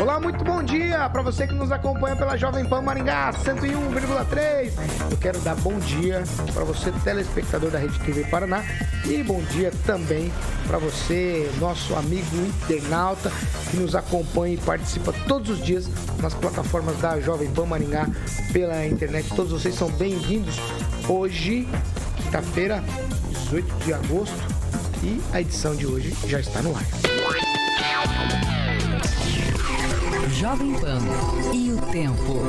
Olá, muito bom dia para você que nos acompanha pela Jovem Pan Maringá 101,3. Eu quero dar bom dia para você, telespectador da Rede TV Paraná, e bom dia também para você, nosso amigo internauta, que nos acompanha e participa todos os dias nas plataformas da Jovem Pan Maringá pela internet. Todos vocês são bem-vindos. Hoje, quinta-feira, 18 de agosto, e a edição de hoje já está no ar. Jovem Pan e o tempo.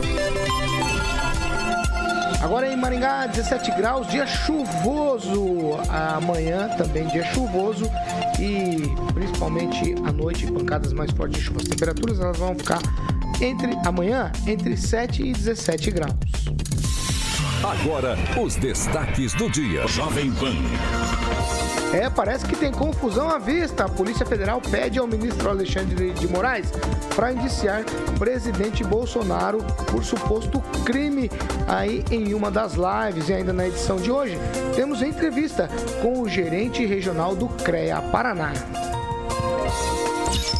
Agora em Maringá, 17 graus, dia chuvoso. Amanhã também dia chuvoso e principalmente à noite, pancadas mais fortes de chuva. As temperaturas elas vão ficar entre amanhã entre 7 e 17 graus. Agora, os destaques do dia. Jovem Pan. É, parece que tem confusão à vista. A Polícia Federal pede ao ministro Alexandre de Moraes para indiciar presidente Bolsonaro por suposto crime aí em uma das lives. E ainda na edição de hoje, temos entrevista com o gerente regional do CREA Paraná.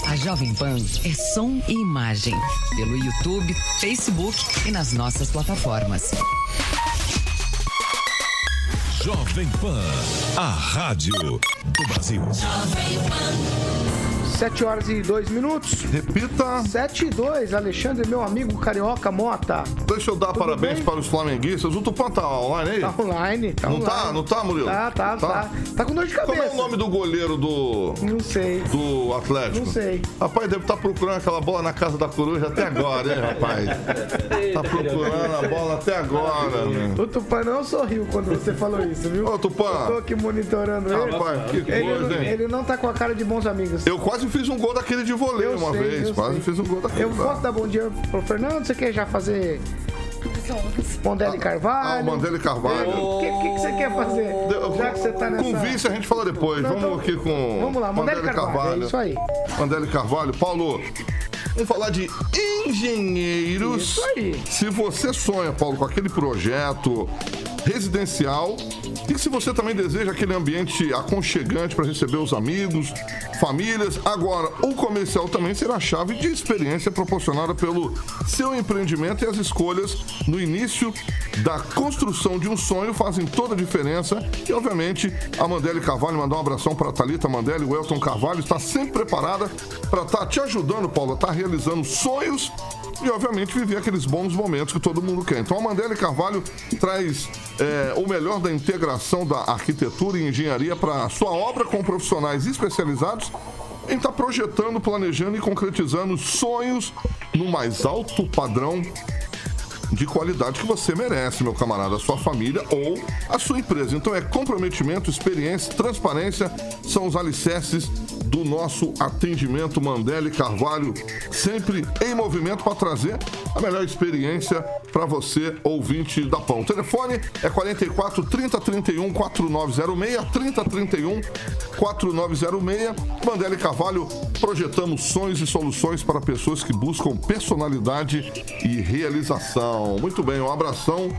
A Jovem Pan é som e imagem. Pelo YouTube, Facebook e nas nossas plataformas. Jovem Pan, a rádio do Brasil. 7 horas e 2 minutos. Repita. 7 e 2, Alexandre, meu amigo carioca Mota. Deixa eu dar Tudo parabéns bem? para os flamenguistas. O Tupã tá online aí? Tá online, tá não online. tá? Não tá, Murilo? Tá, tá, tá. Tá com dor de cabeça. Como é o nome do goleiro do, Não sei. do Atlético? Não sei. Rapaz, deve estar procurando aquela bola na casa da coruja até agora, hein, rapaz? Tá procurando a bola até agora, né? O Tupã não sorriu quando você falou isso, viu? Ô, Tupã. Eu tô aqui monitorando ele. Rapaz, que ele, coisa, não, hein? ele não tá com a cara de bons amigos. Eu quase fiz um gol daquele de voleio uma sei, vez. Quase sei. fiz um gol daquele. Eu posso dar bom dia pro Fernando? Você quer já fazer Mondelli Carvalho? Ah, o Mandela Carvalho. O que, que, que você quer fazer? Já que você tá nessa... Com vice a gente fala depois. Não, vamos então- aqui com. Vamos lá, Mandela Carvalho, é isso aí. Mandela Carvalho. Paulo, vamos falar de engenheiros. Isso aí. Se você sonha, Paulo, com aquele projeto residencial. E se você também deseja aquele ambiente aconchegante para receber os amigos, famílias, agora o comercial também será a chave de experiência proporcionada pelo seu empreendimento e as escolhas no início da construção de um sonho fazem toda a diferença. E obviamente a Mandele Carvalho mandar um abração para a Thalita Mandele, o Elton Carvalho está sempre preparada para estar te ajudando, Paulo, a estar realizando sonhos e, obviamente, viver aqueles bons momentos que todo mundo quer. Então, a Mandela Carvalho traz é, o melhor da integração da arquitetura e engenharia para a sua obra com profissionais especializados em estar projetando, planejando e concretizando sonhos no mais alto padrão de qualidade que você merece, meu camarada, a sua família ou a sua empresa. Então é comprometimento, experiência, transparência são os alicerces do nosso atendimento Mandele Carvalho, sempre em movimento para trazer a melhor experiência para você, ouvinte da Pão. O telefone é 44 30 31 4906 30 31 4906. Mandele Carvalho, projetamos sonhos e soluções para pessoas que buscam personalidade e realização. Muito bem, um abração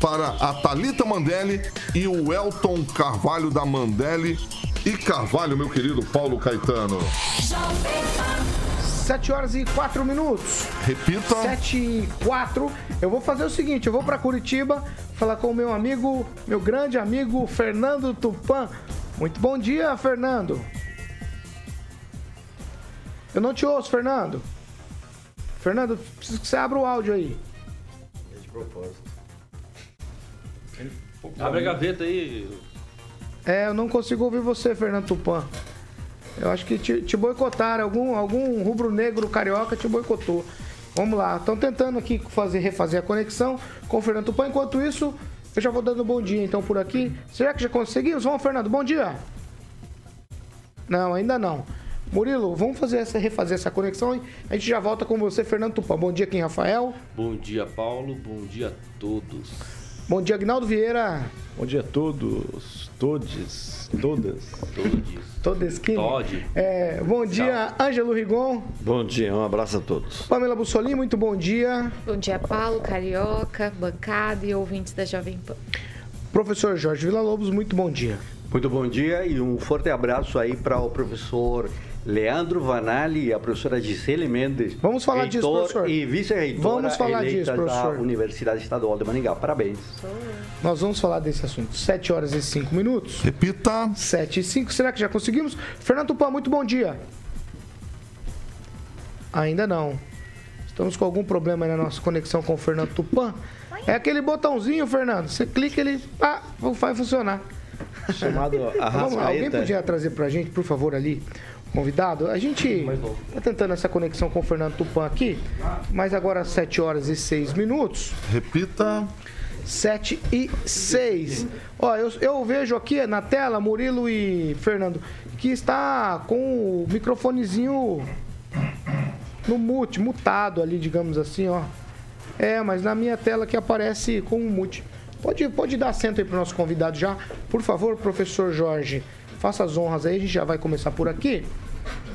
para a Talita Mandelli e o Elton Carvalho da Mandelli e Carvalho, meu querido Paulo Caetano. 7 horas e 4 minutos. Repita. 7 e 4. Eu vou fazer o seguinte, eu vou para Curitiba falar com o meu amigo, meu grande amigo Fernando Tupan. Muito bom dia, Fernando. Eu não te ouço, Fernando. Fernando, preciso que você abra o áudio aí. Abre a gaveta aí. É, eu não consigo ouvir você, Fernando Tupan. Eu acho que te, te boicotaram, algum, algum rubro-negro carioca te boicotou. Vamos lá, estão tentando aqui fazer, refazer a conexão com o Fernando Tupan. Enquanto isso, eu já vou dando bom dia então por aqui. Será que já conseguimos? Vamos, Fernando, bom dia. Não, ainda não. Murilo, vamos fazer essa, refazer essa conexão e a gente já volta com você, Fernando Tupã. Bom dia, quem, Rafael? Bom dia, Paulo. Bom dia a todos. Bom dia, Agnaldo Vieira. Bom dia a todos, todes, todas. Todos. Todas que. Todd. É, bom dia, Ângelo Rigon. Bom dia, um abraço a todos. Pamela Bussolini, muito bom dia. Bom dia, Paulo, Carioca, bancada e ouvintes da Jovem Pan. Professor Jorge Villa-Lobos, muito bom dia. Muito bom dia e um forte abraço aí para o professor Leandro Vanali e a professora Gisele Mendes. Vamos falar disso, reitor professor. E vice-reitora Vamos falar eleita disso, professor. da Universidade Estadual de Maringá. Parabéns. Nós vamos falar desse assunto. 7 horas e 5 minutos. Repita. 7 e 5. Será que já conseguimos? Fernando Tupã, muito bom dia. Ainda não. Estamos com algum problema aí na nossa conexão com o Fernando Tupã. É aquele botãozinho, Fernando. Você clica, ele ah, vai funcionar. Chamado Vamos lá, alguém podia trazer pra gente, por favor, ali, convidado? A gente tá tentando essa conexão com o Fernando Tupã aqui, mas agora às 7 horas e 6 minutos. Repita. 7 e 6. Ó, eu, eu vejo aqui na tela, Murilo e Fernando, que está com o microfonezinho no mute, mutado ali, digamos assim, ó. É, mas na minha tela que aparece com um mute. Pode, pode dar assento aí para o nosso convidado já. Por favor, professor Jorge, faça as honras aí, a gente já vai começar por aqui.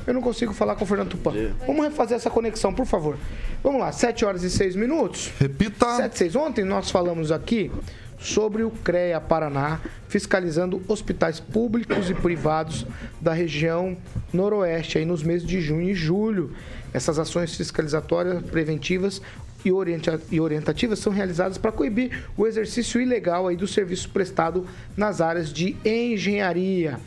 Eu não consigo falar com o Fernando Tupã. Vamos refazer essa conexão, por favor. Vamos lá, 7 horas e 6 minutos. Repita. 7 6. Ontem nós falamos aqui sobre o CREA Paraná fiscalizando hospitais públicos e privados da região noroeste aí nos meses de junho e julho. Essas ações fiscalizatórias preventivas e, orienta- e orientativas são realizadas para coibir o exercício ilegal aí do serviço prestado nas áreas de engenharia.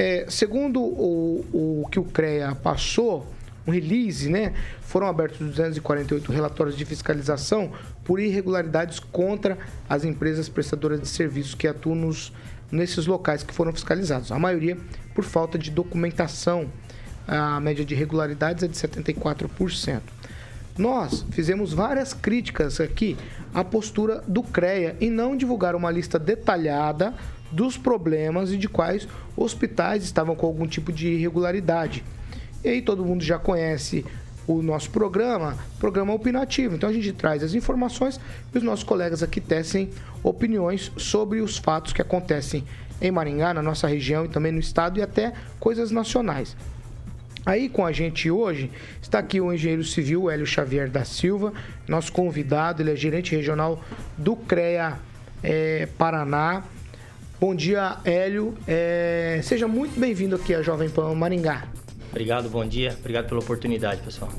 É, segundo o, o que o CREA passou, um release, né? Foram abertos 248 relatórios de fiscalização por irregularidades contra as empresas prestadoras de serviços que atuam nos, nesses locais que foram fiscalizados. A maioria por falta de documentação. A média de irregularidades é de 74%. Nós fizemos várias críticas aqui à postura do CREA em não divulgar uma lista detalhada dos problemas e de quais hospitais estavam com algum tipo de irregularidade. E aí todo mundo já conhece o nosso programa, programa opinativo. Então a gente traz as informações e os nossos colegas aqui tecem opiniões sobre os fatos que acontecem em Maringá, na nossa região e também no estado e até coisas nacionais. Aí com a gente hoje está aqui o engenheiro civil Hélio Xavier da Silva, nosso convidado, ele é gerente regional do CREA eh, Paraná. Bom dia, Hélio. Eh, seja muito bem-vindo aqui à Jovem Pan Maringá. Obrigado, bom dia. Obrigado pela oportunidade, pessoal.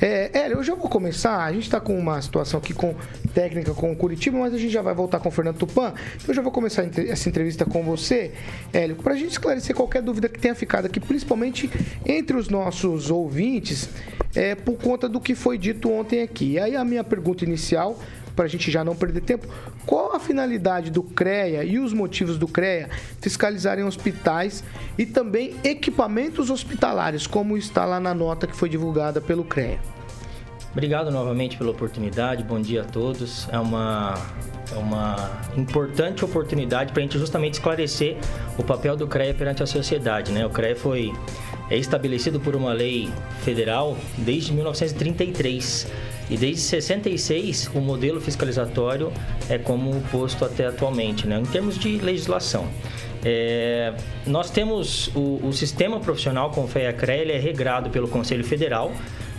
É, Hélio, eu já vou começar. A gente está com uma situação aqui com técnica com o Curitiba, mas a gente já vai voltar com o Fernando Tupan. Então eu já vou começar essa entrevista com você, Hélio, para a gente esclarecer qualquer dúvida que tenha ficado aqui, principalmente entre os nossos ouvintes, é, por conta do que foi dito ontem aqui. E aí a minha pergunta inicial, para a gente já não perder tempo, qual a finalidade do CREA e os motivos do CREA fiscalizarem hospitais e também equipamentos hospitalares, como está lá na nota que foi divulgada pelo CREA? Obrigado novamente pela oportunidade. Bom dia a todos. É uma, é uma importante oportunidade para a gente justamente esclarecer o papel do CREA perante a sociedade. Né? O CREA foi é estabelecido por uma lei federal desde 1933. E desde 66 o modelo fiscalizatório é como posto até atualmente, né? em termos de legislação. É, nós temos o, o sistema profissional com FEA-CREA, ele é regrado pelo Conselho Federal,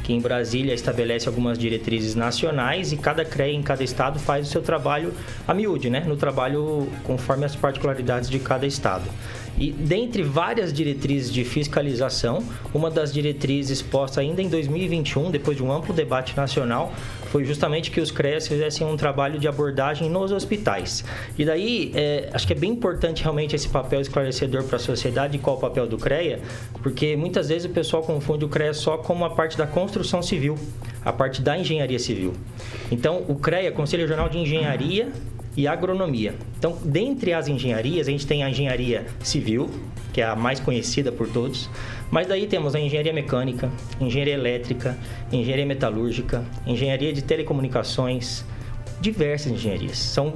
que em Brasília estabelece algumas diretrizes nacionais e cada CREA em cada estado faz o seu trabalho a miúde, né? No trabalho conforme as particularidades de cada estado. E dentre várias diretrizes de fiscalização, uma das diretrizes posta ainda em 2021, depois de um amplo debate nacional, foi justamente que os CREAs fizessem um trabalho de abordagem nos hospitais. E daí, é, acho que é bem importante realmente esse papel esclarecedor para a sociedade, qual o papel do CREA, porque muitas vezes o pessoal confunde o CREA só com a parte da construção civil, a parte da engenharia civil. Então, o CREA, Conselho Regional de Engenharia e agronomia. Então, dentre as engenharias, a gente tem a engenharia civil, que é a mais conhecida por todos, mas daí temos a engenharia mecânica, engenharia elétrica, engenharia metalúrgica, engenharia de telecomunicações, diversas engenharias. São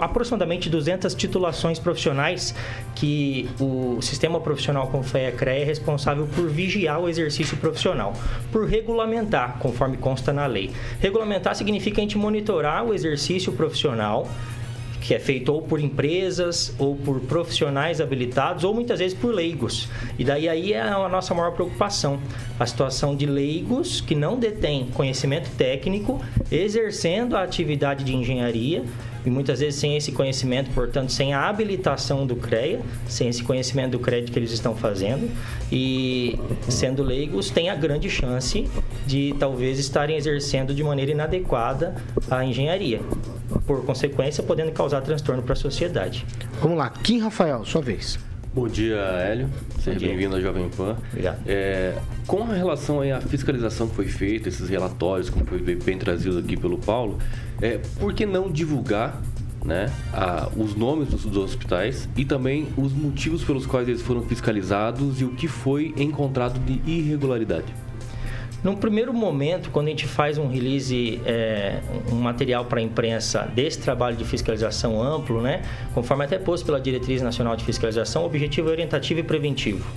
aproximadamente 200 titulações profissionais que o sistema profissional com FEA CREA é responsável por vigiar o exercício profissional, por regulamentar, conforme consta na lei. Regulamentar significa a gente monitorar o exercício profissional que é feito ou por empresas ou por profissionais habilitados ou muitas vezes por leigos. E daí aí é a nossa maior preocupação, a situação de leigos que não detêm conhecimento técnico, exercendo a atividade de engenharia e muitas vezes sem esse conhecimento, portanto, sem a habilitação do CREA, sem esse conhecimento do crédito que eles estão fazendo e sendo leigos, tem a grande chance de talvez estarem exercendo de maneira inadequada a engenharia por consequência, podendo causar transtorno para a sociedade. Vamos lá, Kim Rafael, sua vez. Bom dia, Hélio. Seja bem-vindo à Jovem Pan. Obrigado. É, com relação aí à fiscalização que foi feita, esses relatórios, como foi bem trazido aqui pelo Paulo, é, por que não divulgar né, a, os nomes dos, dos, hospitais e também os motivos pelos quais eles foram fiscalizados e o que foi encontrado de irregularidade? Num primeiro momento, quando a gente faz um release, é, um material para a imprensa desse trabalho de fiscalização amplo, né, conforme até posto pela Diretriz Nacional de Fiscalização, o objetivo é orientativo e preventivo.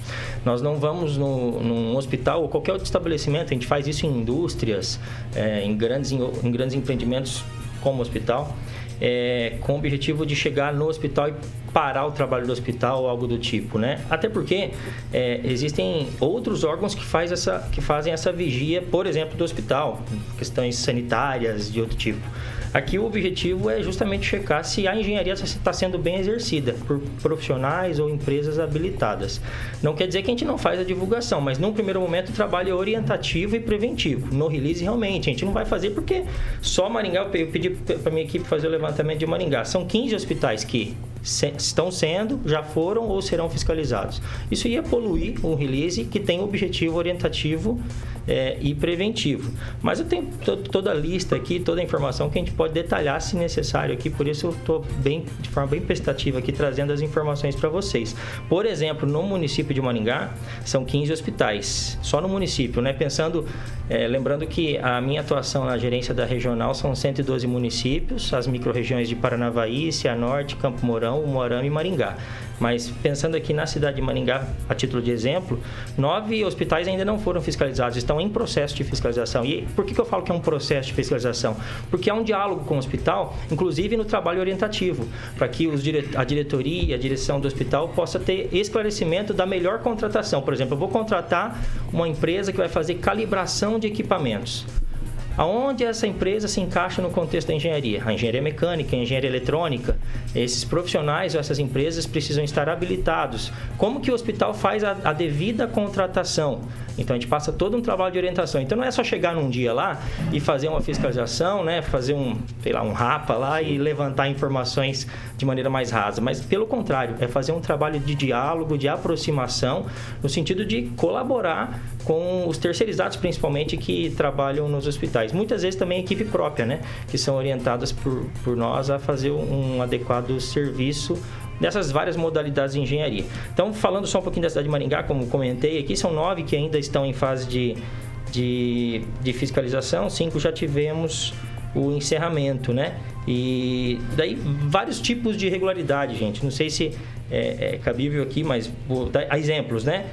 Nós não vamos no, num hospital ou qualquer outro estabelecimento, a gente faz isso em indústrias, é, em, grandes, em, em grandes empreendimentos como hospital, é, com o objetivo de chegar no hospital e parar o trabalho do hospital ou algo do tipo, né? Até porque é, existem outros órgãos que, faz essa, que fazem essa vigia, por exemplo, do hospital, questões sanitárias de outro tipo. Aqui o objetivo é justamente checar se a engenharia está sendo bem exercida por profissionais ou empresas habilitadas. Não quer dizer que a gente não faz a divulgação, mas num primeiro momento o trabalho é orientativo e preventivo. No release, realmente, a gente não vai fazer porque só Maringá, eu pedi para minha equipe fazer o levantamento de Maringá. São 15 hospitais que estão sendo, já foram ou serão fiscalizados. Isso ia poluir um release que tem objetivo orientativo é, e preventivo. Mas eu tenho toda a lista aqui, toda a informação que a gente pode detalhar se necessário aqui, por isso eu estou bem, de forma bem prestativa aqui trazendo as informações para vocês. Por exemplo, no município de Maringá, são 15 hospitais, só no município, né? Pensando, é, lembrando que a minha atuação na gerência da regional são 112 municípios, as micro-regiões de Paranavaí, Cianorte, Campo Mourão, Moarama e Maringá. Mas pensando aqui na cidade de Maringá, a título de exemplo, nove hospitais ainda não foram fiscalizados, estão em processo de fiscalização. E por que, que eu falo que é um processo de fiscalização? Porque há um diálogo com o hospital, inclusive no trabalho orientativo, para que os a diretoria, a direção do hospital possa ter esclarecimento da melhor contratação. Por exemplo, eu vou contratar uma empresa que vai fazer calibração de equipamentos. Aonde essa empresa se encaixa no contexto da engenharia? A engenharia mecânica, a engenharia eletrônica. Esses profissionais ou essas empresas precisam estar habilitados. Como que o hospital faz a, a devida contratação? Então a gente passa todo um trabalho de orientação. Então não é só chegar num dia lá e fazer uma fiscalização, né, fazer um, sei lá, um rapa lá e levantar informações de maneira mais rasa, mas pelo contrário, é fazer um trabalho de diálogo, de aproximação, no sentido de colaborar com os terceirizados principalmente que trabalham nos hospitais. Muitas vezes também equipe própria, né, que são orientadas por, por nós a fazer um adequado serviço dessas várias modalidades de engenharia. Então, falando só um pouquinho da cidade de Maringá, como comentei aqui, são nove que ainda estão em fase de, de, de fiscalização, cinco já tivemos o encerramento, né? E daí vários tipos de irregularidade, gente. Não sei se é, é cabível aqui, mas vou dar exemplos, né?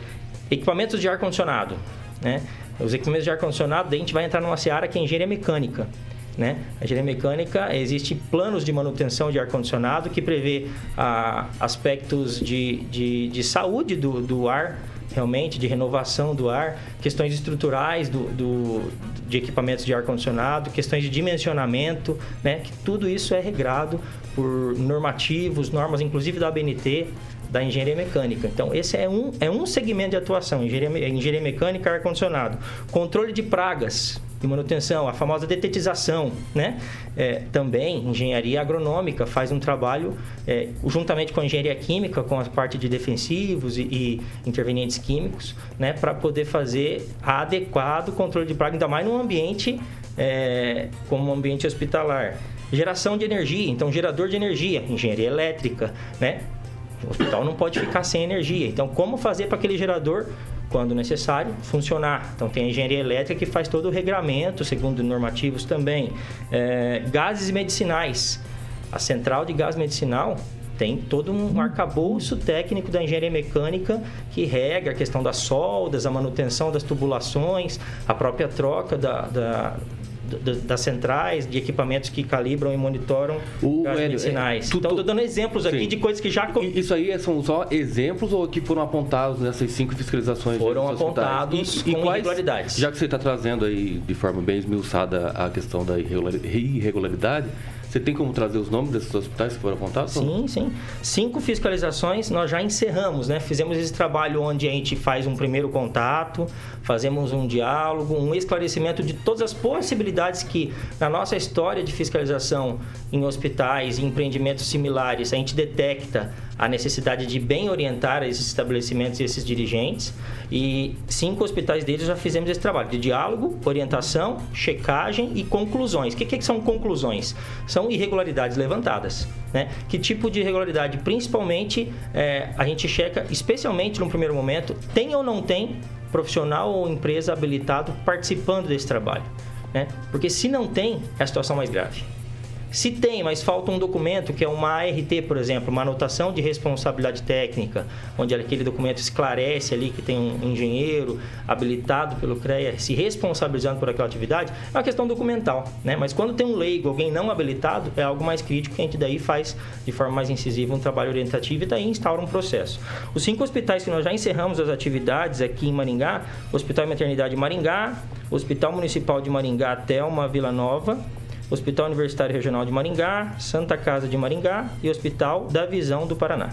Equipamentos de ar-condicionado, né? Os equipamentos de ar-condicionado, a gente vai entrar numa seara que é engenharia mecânica. Né? A engenharia mecânica, existe planos de manutenção de ar-condicionado que prevê ah, aspectos de, de, de saúde do, do ar, realmente, de renovação do ar, questões estruturais do, do de equipamentos de ar-condicionado, questões de dimensionamento, né? que tudo isso é regrado por normativos, normas inclusive da ABNT, da engenharia mecânica. Então, esse é um, é um segmento de atuação, engenharia, engenharia mecânica ar-condicionado. Controle de pragas, de manutenção, a famosa detetização, né? É, também engenharia agronômica faz um trabalho é, juntamente com a engenharia química, com a parte de defensivos e, e intervenientes químicos, né? Para poder fazer adequado controle de praga, ainda mais num ambiente é, como ambiente hospitalar. Geração de energia, então gerador de energia, engenharia elétrica, né? O hospital não pode ficar sem energia. Então, como fazer para aquele gerador quando necessário, funcionar. Então, tem a engenharia elétrica que faz todo o regramento, segundo normativos também. É, gases medicinais. A central de gás medicinal tem todo um arcabouço técnico da engenharia mecânica que regra a questão das soldas, a manutenção das tubulações, a própria troca da, da das centrais, de equipamentos que calibram e monitoram O- gás medicinais. é, tu- então, estou dando exemplos aqui Sim. de coisas que já... Isso aí são só exemplos ou que foram apontados nessas cinco fiscalizações? Foram dos hospitais? apontados com irregularidades. Já que você está trazendo aí de forma bem esmiuçada a questão da irregular- irregularidade, você tem como trazer os nomes desses hospitais que foram apontados? Sim, sim. Cinco fiscalizações nós já encerramos, né? Fizemos esse trabalho onde a gente faz um primeiro contato, fazemos um diálogo, um esclarecimento de todas as possibilidades que na nossa história de fiscalização em hospitais e empreendimentos similares a gente detecta a necessidade de bem orientar esses estabelecimentos e esses dirigentes. E cinco hospitais deles já fizemos esse trabalho de diálogo, orientação, checagem e conclusões. O que, que são conclusões? São irregularidades levantadas. Né? Que tipo de irregularidade? Principalmente, eh, a gente checa, especialmente no primeiro momento, tem ou não tem profissional ou empresa habilitado participando desse trabalho. Né? Porque se não tem, é a situação mais grave. Se tem, mas falta um documento que é uma ART, por exemplo, uma anotação de responsabilidade técnica, onde aquele documento esclarece ali que tem um engenheiro habilitado pelo CREA se responsabilizando por aquela atividade, é uma questão documental, né? Mas quando tem um leigo, alguém não habilitado, é algo mais crítico que a gente daí faz de forma mais incisiva um trabalho orientativo e daí instaura um processo. Os cinco hospitais que nós já encerramos as atividades aqui em Maringá, Hospital e Maternidade Maringá, Hospital Municipal de Maringá, Telma Vila Nova, Hospital Universitário Regional de Maringá, Santa Casa de Maringá e Hospital da Visão do Paraná.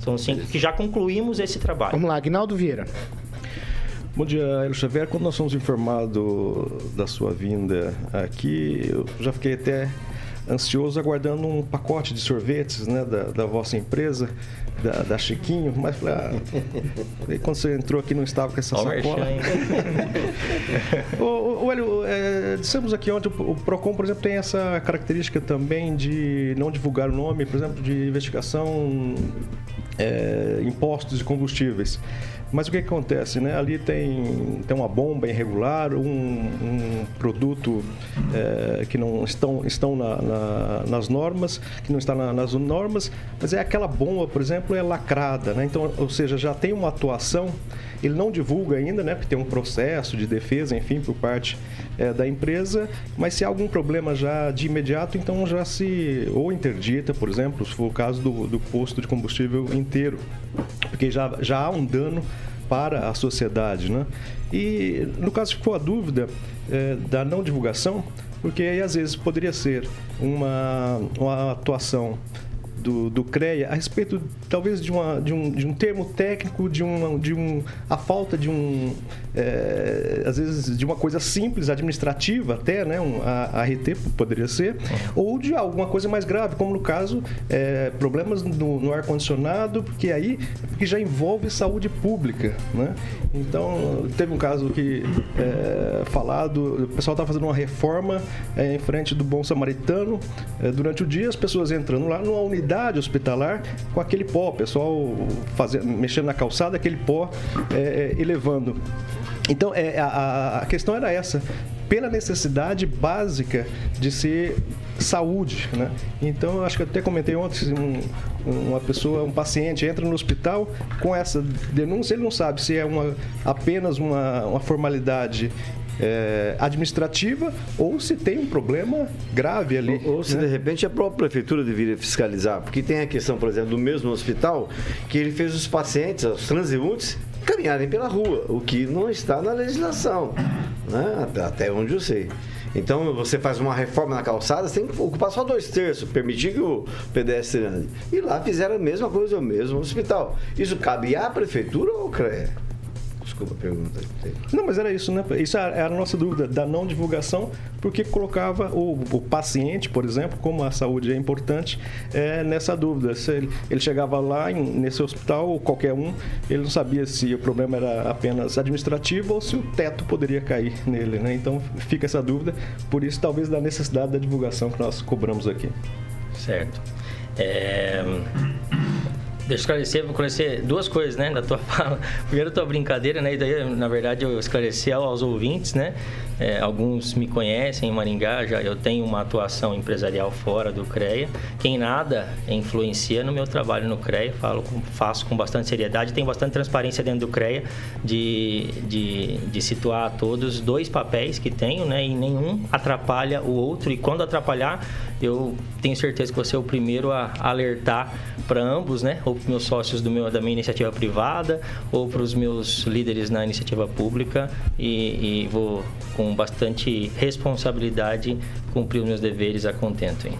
São cinco que já concluímos esse trabalho. Vamos lá, Agnaldo Vieira. Bom dia, Hélio Xavier. Quando nós fomos informados da sua vinda aqui, eu já fiquei até ansioso aguardando um pacote de sorvetes né, da, da vossa empresa, da, da Chiquinho, mas falei, ah, quando você entrou aqui não estava com essa o sacola. ô, Hélio, é, dissemos aqui ontem, o o PROCON, por exemplo, tem essa característica também de não divulgar o nome, por exemplo, de investigação é, impostos de combustíveis. Mas o que, acontece? Né? Ali tem, tem uma bomba irregular, um, um produto é, que não estão, estão na- na- nas normas, que não está na- nas normas, mas é aquela bomba, por exemplo, é lacrada. Né? Então, ou seja, já tem uma atuação, ele não divulga ainda, né? porque tem um processo de defesa, enfim, por parte é, da empresa, mas se há algum problema já de imediato, então já se ou interdita, por exemplo, se for o caso do, do posto de combustível inteiro, porque já, já há um dano para a sociedade, né? E no caso ficou a dúvida é, da não divulgação, porque aí às vezes poderia ser uma, uma atuação do, do CREA a respeito talvez de, uma, de, um, de um termo técnico, de, uma, de um, a falta de um, é, às vezes de uma coisa simples, administrativa até, né, um, a, a RT poderia ser, ou de alguma coisa mais grave, como no caso é, problemas no, no ar-condicionado, porque aí porque já envolve saúde pública, né? Então, teve um caso que é, falado, o pessoal estava fazendo uma reforma em frente do Bom Samaritano. Durante o dia, as pessoas entrando lá numa unidade hospitalar com aquele pó, o pessoal fazendo, mexendo na calçada, aquele pó é, é, elevando. Então, é, a, a questão era essa. Pela necessidade básica de ser saúde, né? Então, acho que até comentei ontem, um, uma pessoa, um paciente entra no hospital com essa denúncia, ele não sabe se é uma, apenas uma, uma formalidade é, administrativa ou se tem um problema grave ali. Ou, ou se né? de repente a própria prefeitura deveria fiscalizar, porque tem a questão, por exemplo, do mesmo hospital, que ele fez os pacientes, os transeuntes, caminharem pela rua, o que não está na legislação, né? até, onde eu sei. Então, você faz uma reforma na calçada, você tem que ocupar só dois terços, permitir que o pedestre ande. E lá fizeram a mesma coisa, o mesmo hospital. Isso cabe à prefeitura ou CREA? Desculpa a pergunta. Não, mas era isso, né? Isso era a nossa dúvida da não divulgação, porque colocava o, o paciente, por exemplo, como a saúde é importante, é, nessa dúvida. Se ele, ele chegava lá em- nesse hospital, ou qualquer um, ele não sabia se o problema era apenas administrativo ou se o teto poderia cair nele, né? Então fica essa dúvida, por isso talvez da necessidade da divulgação que nós cobramos aqui. Certo. É, Deixa eu esclarecer, vou esclarecer duas coisas, né, da tua fala. Primeiro, tua brincadeira, né, e daí, na verdade, eu esclareci aos ouvintes, né, é, alguns me conhecem em Maringá, já eu tenho uma atuação empresarial fora do CREA. Quem nada influencia no meu trabalho no CREA, falo, faço com bastante seriedade, tenho bastante transparência dentro do CREA de, de, de situar a todos dois papéis que tenho, né, e nenhum atrapalha o outro, e quando atrapalhar, eu tenho certeza que você é o primeiro a alertar para ambos, né? Ou para os meus sócios do meu, da minha iniciativa privada, ou para os meus líderes na iniciativa pública, e, e vou com bastante responsabilidade cumprir os meus deveres a contento. Hein?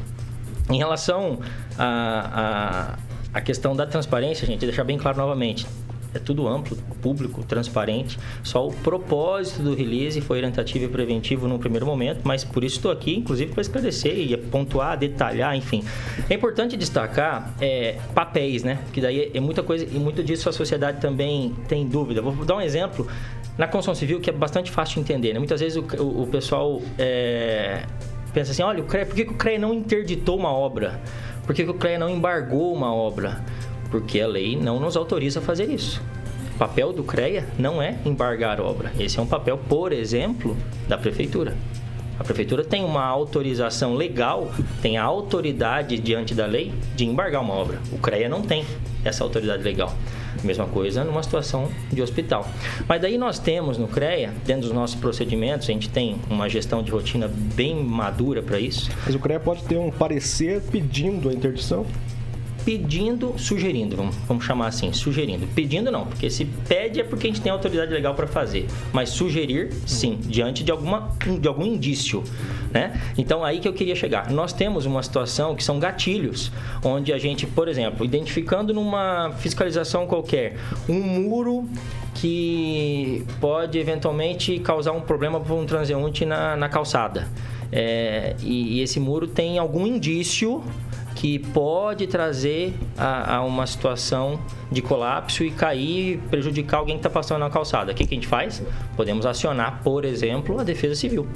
Em relação à a, a, questão da transparência, gente, deixar bem claro novamente. É tudo amplo, público, transparente. Só o propósito do release foi orientativo e preventivo no primeiro momento, mas por isso estou aqui, inclusive, para esclarecer e pontuar, detalhar, enfim. É importante destacar é, papéis, né? Que daí é muita coisa e muito disso a sociedade também tem dúvida. Vou dar um exemplo na construção civil que é bastante fácil de entender. Né? Muitas vezes o, o, o pessoal é, pensa assim: olha, o CREA, por que, que o CREA não interditou uma obra? Por que, que o CREA não embargou uma obra? Porque a lei não nos autoriza a fazer isso. O papel do CREA não é embargar obra. Esse é um papel, por exemplo, da prefeitura. A prefeitura tem uma autorização legal, tem a autoridade diante da lei de embargar uma obra. O CREA não tem essa autoridade legal. Mesma coisa numa situação de hospital. Mas daí nós temos no CREA, dentro dos nossos procedimentos, a gente tem uma gestão de rotina bem madura para isso. Mas o CREA pode ter um parecer pedindo a interdição? Pedindo, sugerindo, vamos, vamos, chamar assim, sugerindo. Pedindo não, porque se pede é porque a gente tem autoridade legal para fazer. Mas sugerir, sim, diante de, alguma, de algum indício. Né? Então aí que eu queria chegar. Nós temos uma situação que são gatilhos, onde a gente, por exemplo, identificando numa fiscalização qualquer um muro que pode eventualmente causar um problema para um transeunte na, na calçada. É, e, e esse muro tem algum indício que pode trazer a, a, uma situação de colapso e cair, prejudicar alguém que está passando na calçada. O que, que, a gente faz? Podemos acionar, por exemplo, a Defesa Civil.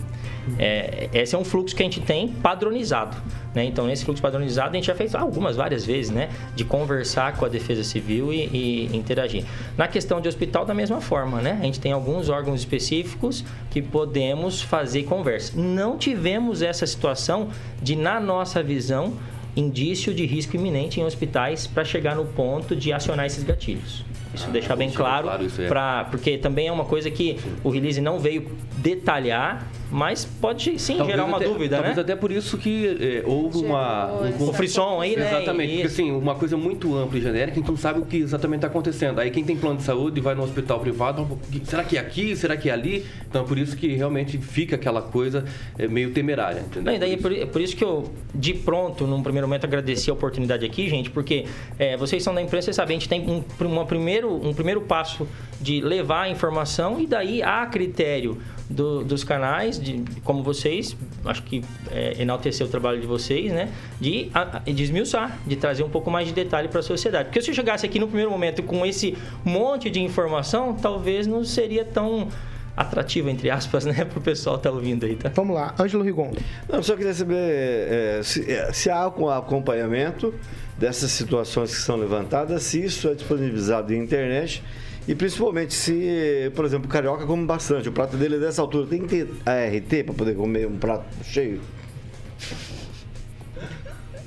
É, esse é um fluxo que a gente tem padronizado. Né? Então, nesse fluxo padronizado, a gente já fez algumas, várias vezes, né? De conversar com a Defesa Civil e, e interagir. Na questão de hospital, da mesma forma, né? A gente tem alguns órgãos específicos que podemos fazer conversa. Não tivemos essa situação de, na nossa visão, indício de risco iminente em hospitais para chegar no ponto de acionar esses gatilhos. Isso ah, deixar bem claro, claro é. Pra, porque também é uma coisa que o release não veio detalhar, mas pode sim talvez gerar uma até, dúvida, talvez né? até por isso que é, houve uma... Um, o frisson aí, né? Exatamente, porque assim, uma coisa muito ampla e genérica, a gente não sabe o que exatamente está acontecendo. Aí quem tem plano de saúde vai no hospital privado, será que é aqui, será que é ali? Então, por isso que realmente fica aquela coisa é, meio temerária, entendeu? Não, e daí por isso. É por isso que eu, de pronto, num primeiro momento, agradeci a oportunidade aqui, gente, porque é, vocês são da imprensa, vocês sabem, a gente tem um, uma primeiro, um primeiro passo de levar a informação e daí a critério do, dos canais, de, como vocês, acho que é, enaltecer o trabalho de vocês, né? De, a, de esmiuçar, de trazer um pouco mais de detalhe para a sociedade. Porque se eu chegasse aqui no primeiro momento com esse monte de informação, talvez não seria tão atrativo, entre aspas, né, para o pessoal estar tá ouvindo aí, tá? Vamos lá, Ângelo Rigon. Não, só queria saber é, se, se há um acompanhamento dessas situações que são levantadas, se isso é disponibilizado em internet e principalmente se, por exemplo, o carioca come bastante, o prato dele é dessa altura, tem que ter ART para poder comer um prato cheio?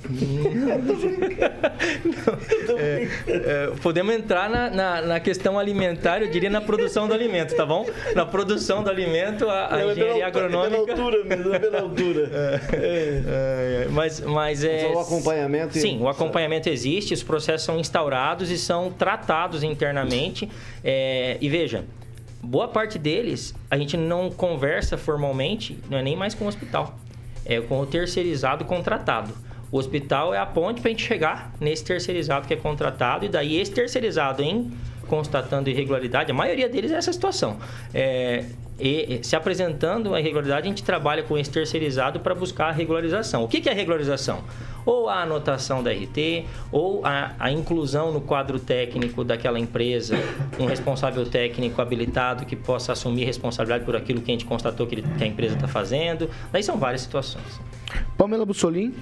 Não, é, é, podemos entrar na, na, na, questão alimentar, eu diria na produção do alimento, tá bom? Na produção do alimento, a, a Não, engenharia agronômica. É pela altura mesmo, é pela altura. É. mas, mas é. Mas o acompanhamento. Sim, o acompanhamento existe, os processos são instaurados e são tratados internamente. É, e veja, boa parte deles a gente não conversa formalmente, não é nem mais com o hospital, é com o terceirizado contratado. O hospital é a ponte para a gente chegar nesse terceirizado que é contratado e daí esse terceirizado em constatando irregularidade, a maioria deles é essa situação. É, e, se apresentando a irregularidade, a gente trabalha com esse terceirizado para buscar a regularização. O que, que é regularização? Ou a anotação da RT, ou a, a, inclusão no quadro técnico daquela empresa, um responsável técnico habilitado que possa assumir responsabilidade por aquilo que a gente constatou que, ele, que a empresa está fazendo. Daí são várias situações. Pamela Bussolini.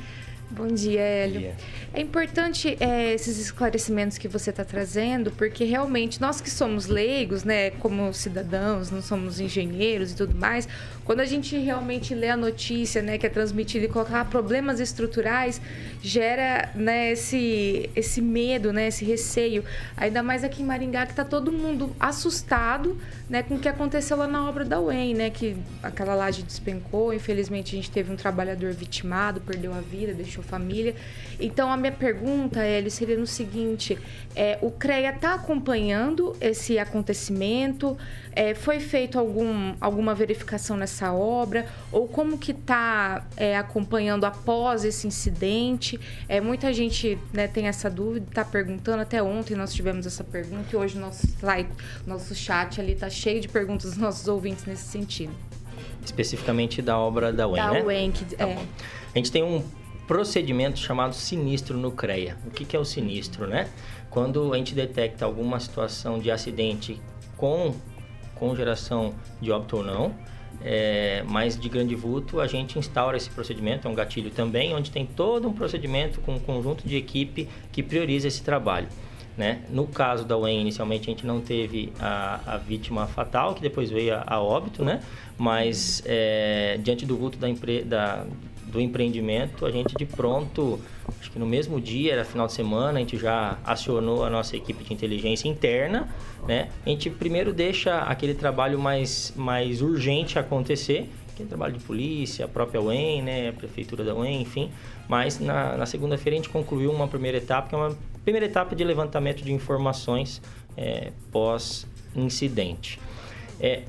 Bom dia, Hélio. Bom dia. É importante é, esses esclarecimentos que você está trazendo, porque realmente nós que somos leigos, né, como cidadãos, não somos engenheiros e tudo mais, quando a gente realmente lê a notícia, né, que é transmitida e colocar problemas estruturais, gera, né, esse, esse medo, né, esse receio. Ainda mais aqui em Maringá, que está todo mundo assustado, né, com o que aconteceu lá na obra da UEM, né, que aquela laje despencou, infelizmente a gente teve um trabalhador vitimado, perdeu a vida, deixou família. Então a minha pergunta, Hélio, seria no seguinte: é, o CREA está acompanhando esse acontecimento? É, foi feito algum, alguma verificação nessa obra? Ou como que está é, acompanhando após esse incidente? É, muita gente né, tem essa dúvida, está perguntando. Até ontem nós tivemos essa pergunta e hoje nosso slide, nosso chat ali está cheio de perguntas dos nossos ouvintes nesse sentido. Especificamente da obra da UEM, da né? UEM, que, Tá é. A gente tem um procedimento chamado sinistro no CREA. O que, que é o sinistro, né? Quando a gente detecta alguma situação de acidente com, com geração de óbito ou não, é, mas de grande vulto, a gente instaura esse procedimento, é um gatilho também, onde tem todo um procedimento com um conjunto de equipe que prioriza esse trabalho. Né? No caso da UEM, inicialmente a gente não teve a, a vítima fatal, que depois veio a, a óbito, né? mas é, diante do vulto da, empre, da, do empreendimento, a gente de pronto, acho que no mesmo dia, era final de semana, a gente já acionou a nossa equipe de inteligência interna, né? A gente primeiro deixa aquele trabalho mais, mais urgente acontecer, que é trabalho de polícia, a própria UEM, né? A prefeitura da UEM, enfim. Mas na, na segunda-feira a gente concluiu uma primeira etapa, que é uma primeira etapa de levantamento de informações é, pós-incidente. É,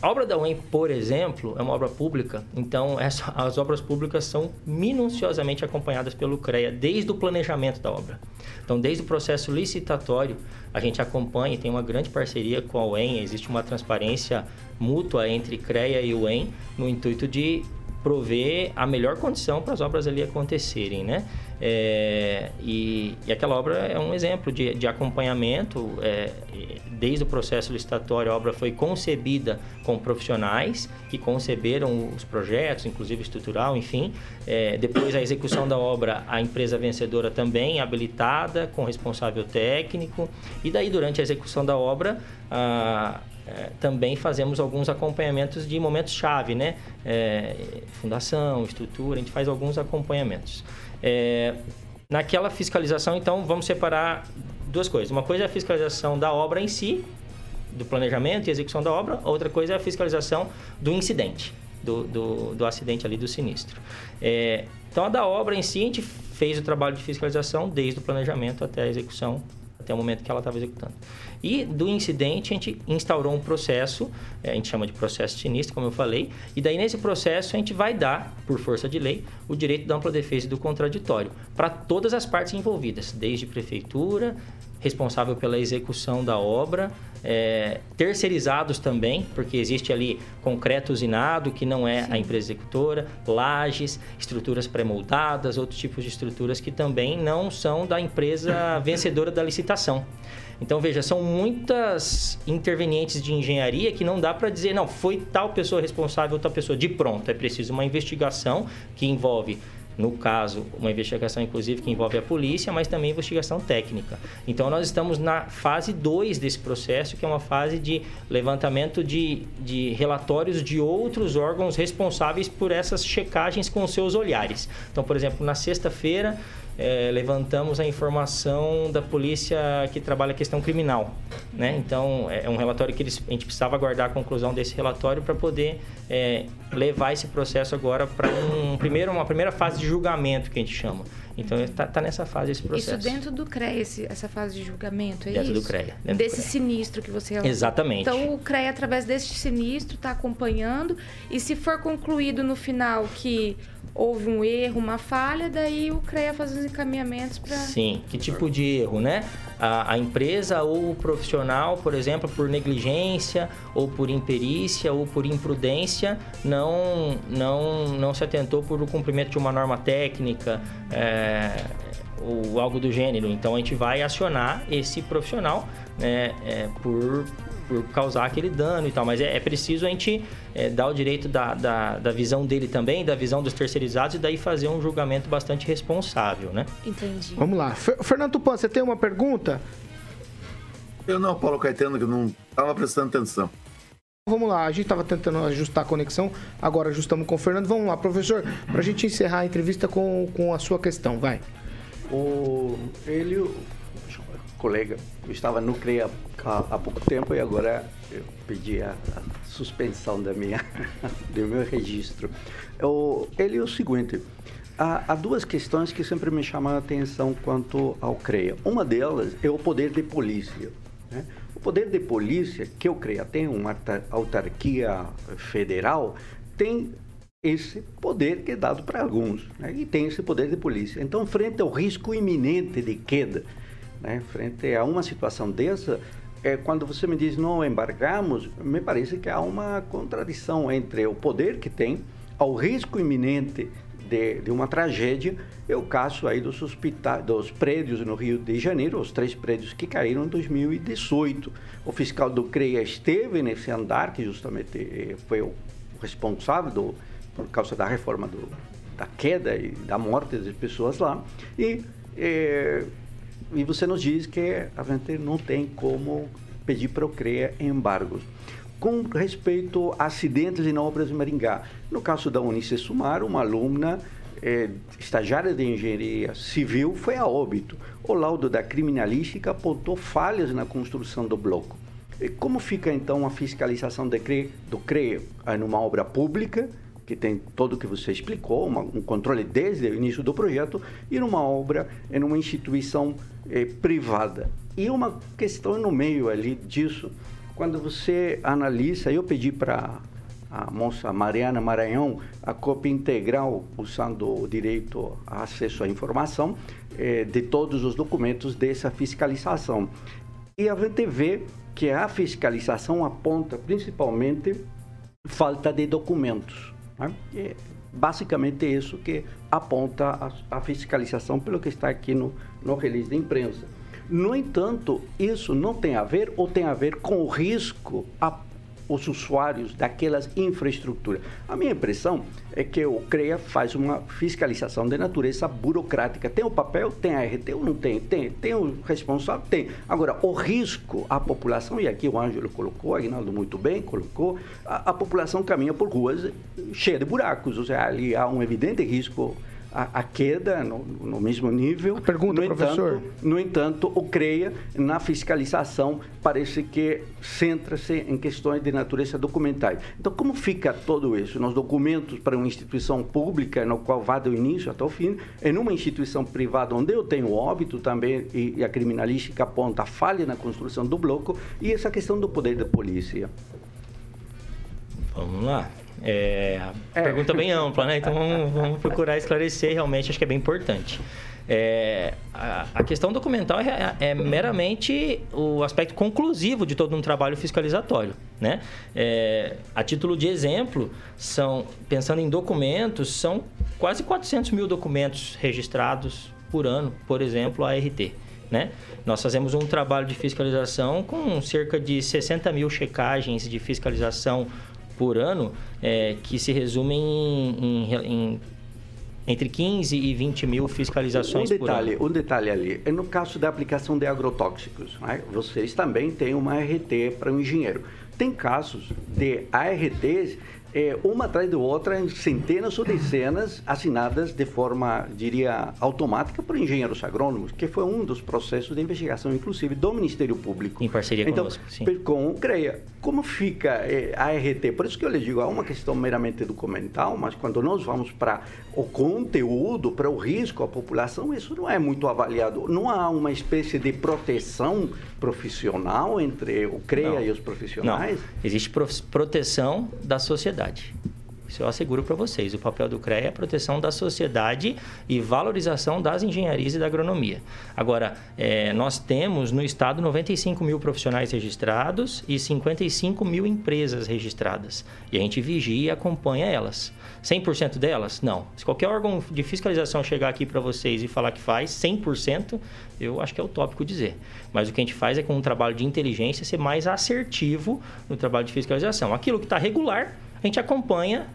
a obra da UEM, por exemplo, é uma obra pública, então essa, as obras públicas são minuciosamente acompanhadas pelo CREA desde o planejamento da obra. Então, desde o processo licitatório, a gente acompanha e tem uma grande parceria com a UEM, existe uma transparência mútua entre CREA e UEM no intuito de prover a melhor condição para as obras ali acontecerem, né? É, e, e, aquela obra é um exemplo de, de acompanhamento. É, desde o processo licitatório, a obra foi concebida com profissionais que conceberam os projetos, inclusive estrutural, enfim. É, depois, a execução da obra, a empresa vencedora também habilitada, com responsável técnico. E daí, durante a execução da obra, a, é, também fazemos alguns acompanhamentos de momentos-chave, né? É, fundação, estrutura, a gente faz alguns acompanhamentos. É, naquela fiscalização, então, vamos separar duas coisas. Uma coisa é a fiscalização da obra em si, do planejamento e execução da obra, outra coisa é a fiscalização do incidente, do, do, do acidente ali, do sinistro. É, então, a da obra em si, a gente fez o trabalho de fiscalização desde o planejamento até a execução, até o momento que ela estava executando. E do incidente, a gente instaurou um processo, a gente chama de processo sinistro, como eu falei, e daí nesse processo a gente vai dar, por força de lei, o direito da ampla defesa e do contraditório para todas as partes envolvidas, desde prefeitura, responsável pela execução da obra, é, terceirizados também, porque existe ali concreto usinado, que não é Sim. a empresa executora, lajes, estruturas pré-moldadas, outros tipos de estruturas que também não são da empresa vencedora da licitação. Então, veja, são muitas intervenientes de engenharia que não dá para dizer, não, foi tal pessoa responsável, tal pessoa. De pronto, é preciso uma investigação que envolve no caso, uma investigação inclusive que envolve a polícia, mas também investigação técnica. Então nós estamos na fase 2 desse processo, que é uma fase de levantamento de, de relatórios de outros órgãos responsáveis por essas checagens com seus olhares. Então, por exemplo, na sexta-feira é, levantamos a informação da polícia que trabalha a questão criminal. Né? Então, é um relatório que eles, a gente precisava aguardar a conclusão desse relatório para poder é, levar esse processo agora para um, primeiro, uma primeira fase de julgamento, que a gente chama. Então, está tá nessa fase esse processo. Isso dentro do CREA, esse, essa fase de julgamento, é dentro isso? Do CREA, Desse dentro do CREA. sinistro que você. Exatamente. Então, o CREA, através desse sinistro, está acompanhando. E se for concluído no final que houve um erro, uma falha, daí o CREA faz os encaminhamentos para... Sim, que tipo de erro, né? A, a, empresa ou o profissional, por exemplo, por negligência ou por imperícia ou por imprudência, não, não, não se atentou por o cumprimento de uma norma técnica é, ou algo do gênero. Então, a gente vai acionar esse profissional né, é, por por causar aquele dano e tal. Mas é, é preciso a gente é, dar o direito da, da, da, visão dele também, da visão dos terceirizados e daí fazer um julgamento bastante responsável, né? Entendi. Vamos lá. Fernando Tupan, você tem uma pergunta? Eu não, Paulo Caetano, que eu não estava prestando atenção. Vamos lá, a gente estava tentando ajustar a conexão, agora ajustamos com o Fernando. Vamos lá, professor, para a gente encerrar a entrevista com, com a sua questão, vai. O, ele, o colega, estava no CREA há, há, pouco tempo e agora eu pedi a, a suspensão da minha, do meu registro. O, ele é o seguinte, há, há, duas questões que sempre me chamam a atenção quanto ao CREA. Uma delas é o poder de polícia. Né? O poder de polícia, que eu creio tem uma autarquia federal, tem esse poder que é dado para alguns, né? e tem esse poder de polícia. Então, frente ao risco iminente de queda, né? frente a uma situação dessa, é, quando você me diz não embargamos, me parece que há uma contradição entre o poder que tem, ao risco iminente de, de uma tragédia é o caso aí dos, dos prédios no Rio de Janeiro, os três prédios que caíram em 2018. O fiscal do CREA esteve nesse andar, que justamente eh, foi o responsável do, por causa da reforma do, da queda e da morte das pessoas lá. E, é, e você nos diz que a gente não tem como pedir CREA embargos com respeito a acidentes em obras de Maringá. No caso da Unice Sumar, uma aluna é, estagiária de engenharia civil foi a óbito. O laudo da criminalística apontou falhas na construção do bloco. E como fica então a fiscalização CRE, do CRE numa obra pública, que tem todo o que você explicou, uma, um controle desde o início do projeto, e numa obra em uma instituição eh, privada? E uma questão no meio ali disso, quando você analisa, eu pedi para a moça Mariana Maranhão a cópia integral, usando o direito a acesso à informação, eh, de todos os documentos dessa fiscalização. E a gente vê que a fiscalização aponta principalmente falta de documentos. Né? Basicamente isso que aponta a, a, fiscalização, pelo que está aqui no, no release de imprensa. No entanto, isso não tem a ver ou tem a ver com o risco a os usuários daquelas infraestruturas. A minha impressão é que o CREA faz uma fiscalização de natureza burocrática. Tem o papel? Tem a RT ou não tem? Tem. Tem o responsável? Tem. Agora, o risco à população, e aqui o Ângelo colocou, o Aguinaldo muito bem colocou, a, a população caminha por ruas cheias de buracos, ou seja, ali há um evidente risco a, a queda no, no, mesmo nível. Pergunta, no professor. Entanto, no entanto, o CREA, na fiscalização, parece que centra-se em questões de natureza documentais. Então, como fica tudo isso? Nos documentos para uma instituição pública, no qual vai do início até o fim, em uma instituição privada, onde eu tenho óbito também, e, e a criminalística aponta a falha na construção do bloco, e essa questão do poder da polícia. Vamos lá. É, é. Pergunta bem ampla, né? Então vamos, vamos, procurar esclarecer, realmente acho que é bem importante. É, a, a, questão documental é, é, meramente o aspecto conclusivo de todo um trabalho fiscalizatório. Né? É, a título de exemplo, são, pensando em documentos, são quase 400 mil documentos registrados por ano, por exemplo, a RT. Né? Nós fazemos um trabalho de fiscalização com cerca de 60 mil checagens de fiscalização por ano, é, que se resumem em, em, em, entre 15 e 20 mil fiscalizações um detalhe, por ano. Um detalhe ali, é no caso da aplicação de agrotóxicos, né? vocês também têm uma ART para um engenheiro. Tem casos de ARTs é, uma atrás da outra, em centenas ou dezenas assinadas de forma, diria, automática por engenheiros agrônomos, que foi um dos processos de investigação, inclusive, do Ministério Público. Em parceria então, conosco, sim. Com o CREA. Como fica é, a RT? Por isso que eu lhe digo, há uma questão meramente documental, mas quando nós vamos para o conteúdo, para o risco à população, isso não é muito avaliado. Não há uma espécie de proteção profissional entre o CREA não. e os profissionais? Não. Existe proteção da sociedade. Isso eu asseguro para vocês. O papel do CREA é a proteção da sociedade e valorização das engenharias e da agronomia. Agora, é, nós temos no estado 95 mil profissionais registrados e 55 mil empresas registradas. E a gente vigia e acompanha elas. 100% delas? Não. Se qualquer órgão de fiscalização chegar aqui para vocês e falar que faz 100%, eu acho que é utópico dizer. Mas o que a gente faz é com um trabalho de inteligência ser mais assertivo no trabalho de fiscalização. Aquilo que está regular, a gente acompanha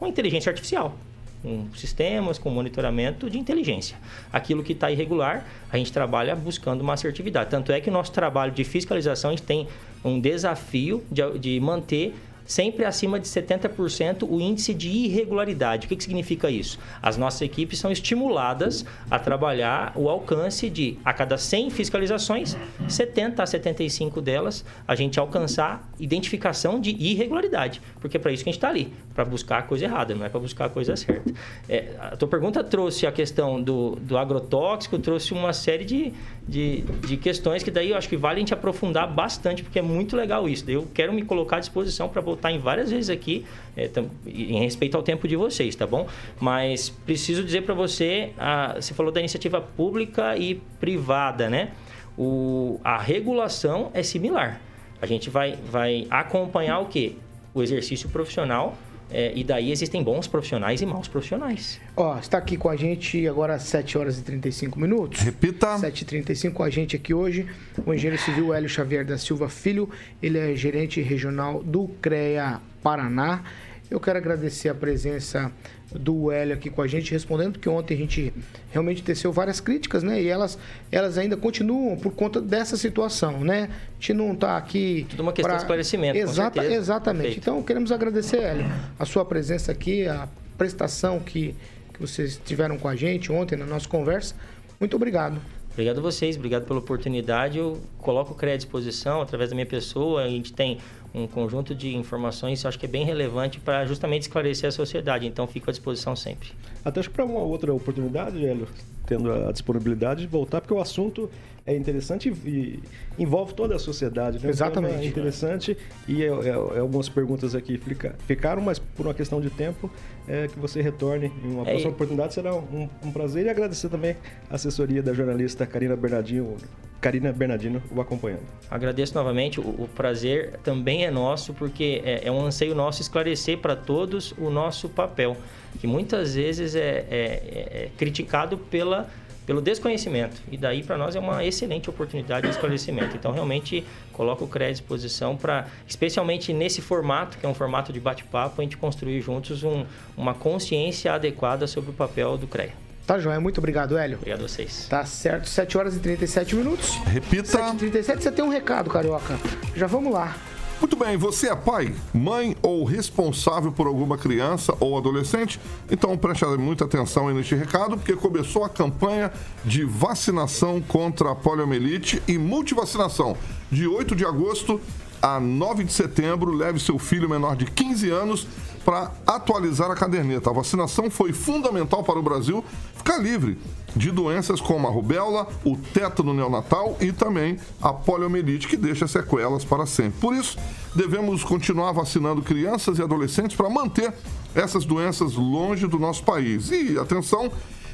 com inteligência artificial. Com sistemas, com monitoramento de inteligência. Aquilo que está irregular, a gente trabalha buscando uma assertividade. Tanto é que o nosso trabalho de fiscalização, a gente tem um desafio de, de manter sempre acima de 70% o índice de irregularidade. O que, que significa isso? As nossas equipes são estimuladas a trabalhar o alcance de, a cada 100 fiscalizações, 70 a 75 delas, a gente alcançar identificação de irregularidade. Porque é para isso que a gente está ali, para buscar a coisa errada, não é para buscar a coisa certa. É, a tua pergunta trouxe a questão do, do agrotóxico, trouxe uma série de, de, de questões que daí eu acho que vale a gente aprofundar bastante, porque é muito legal isso. Eu quero me colocar à disposição para voltar em várias vezes aqui, é, em respeito ao tempo de vocês, tá bom? Mas preciso dizer para você, a, você falou da iniciativa pública e privada, né? O, a regulação é similar. A gente vai, vai acompanhar o quê? O exercício profissional é, e daí existem bons profissionais e maus profissionais. Ó, está aqui com a gente agora às 7 horas e 35 minutos. Repita. 7 e 35 com a gente aqui hoje, o engenheiro civil Hélio Xavier da Silva Filho. Ele é gerente regional do CREA Paraná. Eu quero agradecer a presença do Hélio aqui com a gente, respondendo, porque ontem a gente realmente teceu várias críticas, né? E elas, elas ainda continuam por conta dessa situação, né? A gente não está aqui. Tudo uma questão pra... de esclarecimento. Exata, exatamente. Perfeito. Então queremos agradecer, Hélio, a sua presença aqui, a prestação que, que vocês tiveram com a gente ontem na nossa conversa. Muito obrigado. Obrigado a vocês, obrigado pela oportunidade. Eu coloco o CREA à disposição através da minha pessoa. A gente tem um conjunto de informações, acho que é bem relevante para justamente esclarecer a sociedade. Então, fico à disposição sempre. Até acho que para uma outra oportunidade, Hélio, tendo a disponibilidade de voltar, porque o assunto é interessante e envolve toda a sociedade. Né? Exatamente. É interessante e é, é, é, algumas perguntas aqui ficaram, mas por uma questão de tempo, é que você retorne em uma É, próxima e- oportunidade. Será um, um prazer e agradecer também a assessoria da jornalista Karina Bernardino, Karina Bernardino o acompanhando. Agradeço novamente, o, o prazer também é nosso, porque é, é um anseio nosso esclarecer para todos o nosso papel, que muitas vezes é, é- é- é criticado pela, pelo desconhecimento. E daí, para nós, é uma excelente oportunidade de esclarecimento. Então, realmente, coloco o CREA à disposição para, especialmente nesse formato, que é um formato de bate-papo, a gente construir juntos um- uma consciência adequada sobre o papel do CREA. Tá, Joia? Muito obrigado, Hélio. Obrigado a vocês. Tá certo, 7 horas e 37 minutos. Repita. 7 e 37 você tem um recado, Carioca. Já vamos lá. Muito bem, você é pai, mãe ou responsável por alguma criança ou adolescente? Então preste muita atenção neste recado, porque começou a campanha de vacinação contra a poliomielite e multivacinação. De 8 de agosto a 9 de setembro, leve seu filho menor de 15 anos para atualizar a caderneta. A vacinação foi fundamental para o Brasil ficar livre de doenças como a rubéola, o tétano neonatal e também a poliomielite, que deixa sequelas para sempre. Por isso, devemos continuar vacinando crianças e adolescentes para manter essas doenças longe do nosso país. E atenção,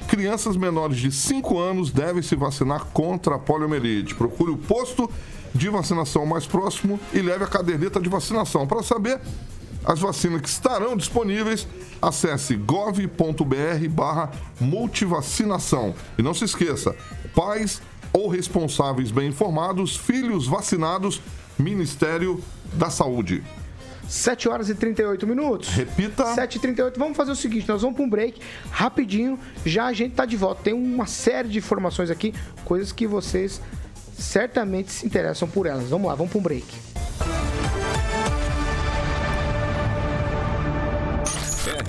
crianças menores de 5 anos devem se vacinar contra a poliomielite. Procure o posto de vacinação mais próximo e leve a caderneta de vacinação. Para saber as vacinas que estarão disponíveis, acesse gov.br barra multivacinação. E não se esqueça, pais ou responsáveis bem informados, filhos vacinados, Ministério da Saúde. 7 horas e 38 minutos. Repita. 7 e 38 Vamos fazer o seguinte, nós vamos para um break rapidinho, já a gente tá de volta. Tem uma série de informações aqui, coisas que vocês certamente se interessam por elas. Vamos lá, vamos para um break.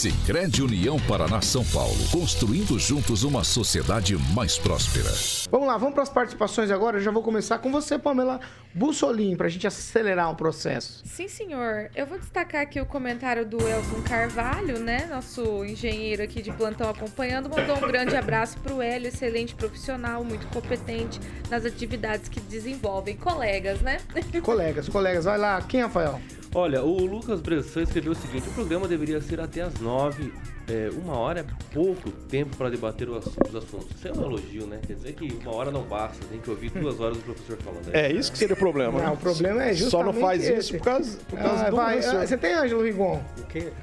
Sicredi União Paraná São Paulo, construindo juntos uma sociedade mais próspera. Vamos lá, vamos para as participações agora. Eu já vou começar com você, Pamela Bussolim, para a gente acelerar o processo. Sim, senhor. Eu vou destacar aqui o comentário do Elton Carvalho, né? Nosso engenheiro aqui de plantão acompanhando. Mandou um grande abraço para o Hélio, excelente profissional, muito competente nas atividades que desenvolvem. Colegas, né? Colegas, colegas. Vai lá, quem, Rafael? Olha, o Lucas Bressan escreveu o seguinte: o programa deveria ser até as nove. É, uma hora é pouco tempo para debater os assuntos. Isso é um elogio, né? Quer dizer que uma hora não basta, tem que ouvir duas horas do professor falando. É isso que seria o problema. Não, o problema é justamente Só não faz esse. isso por causa, por causa Ah, do vai, professor. ah, Você tem, Ângelo Rigon?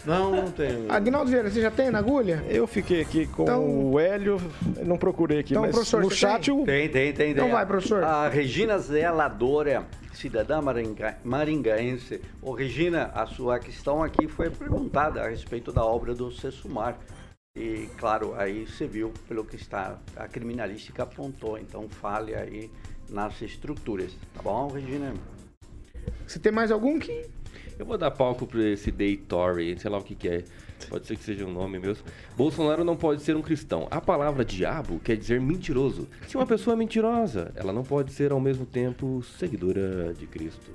Não, não tenho. Agnaldo Vieira, você já tem na agulha? Eu fiquei aqui com Então- o Hélio, não procurei aqui, Então, mas professor, no chat tem? o Tem, tem, tem. Então tem. vai, professor. A Regina Zeladora, cidadã maringa, maringaense. Ô, Regina, a sua questão aqui foi perguntada a respeito da obra do Sessumar. E, claro, aí você viu pelo que está, a criminalística apontou. Então, fale aí nas estruturas. Tá bom, Regina? Você tem mais algum que. Eu vou dar palco para esse Day Tory, sei lá o que, que é. Pode ser que seja um nome mesmo. Bolsonaro não pode ser um cristão. A palavra diabo quer dizer mentiroso. Se uma pessoa é mentirosa, ela não pode ser ao mesmo tempo seguidora de Cristo.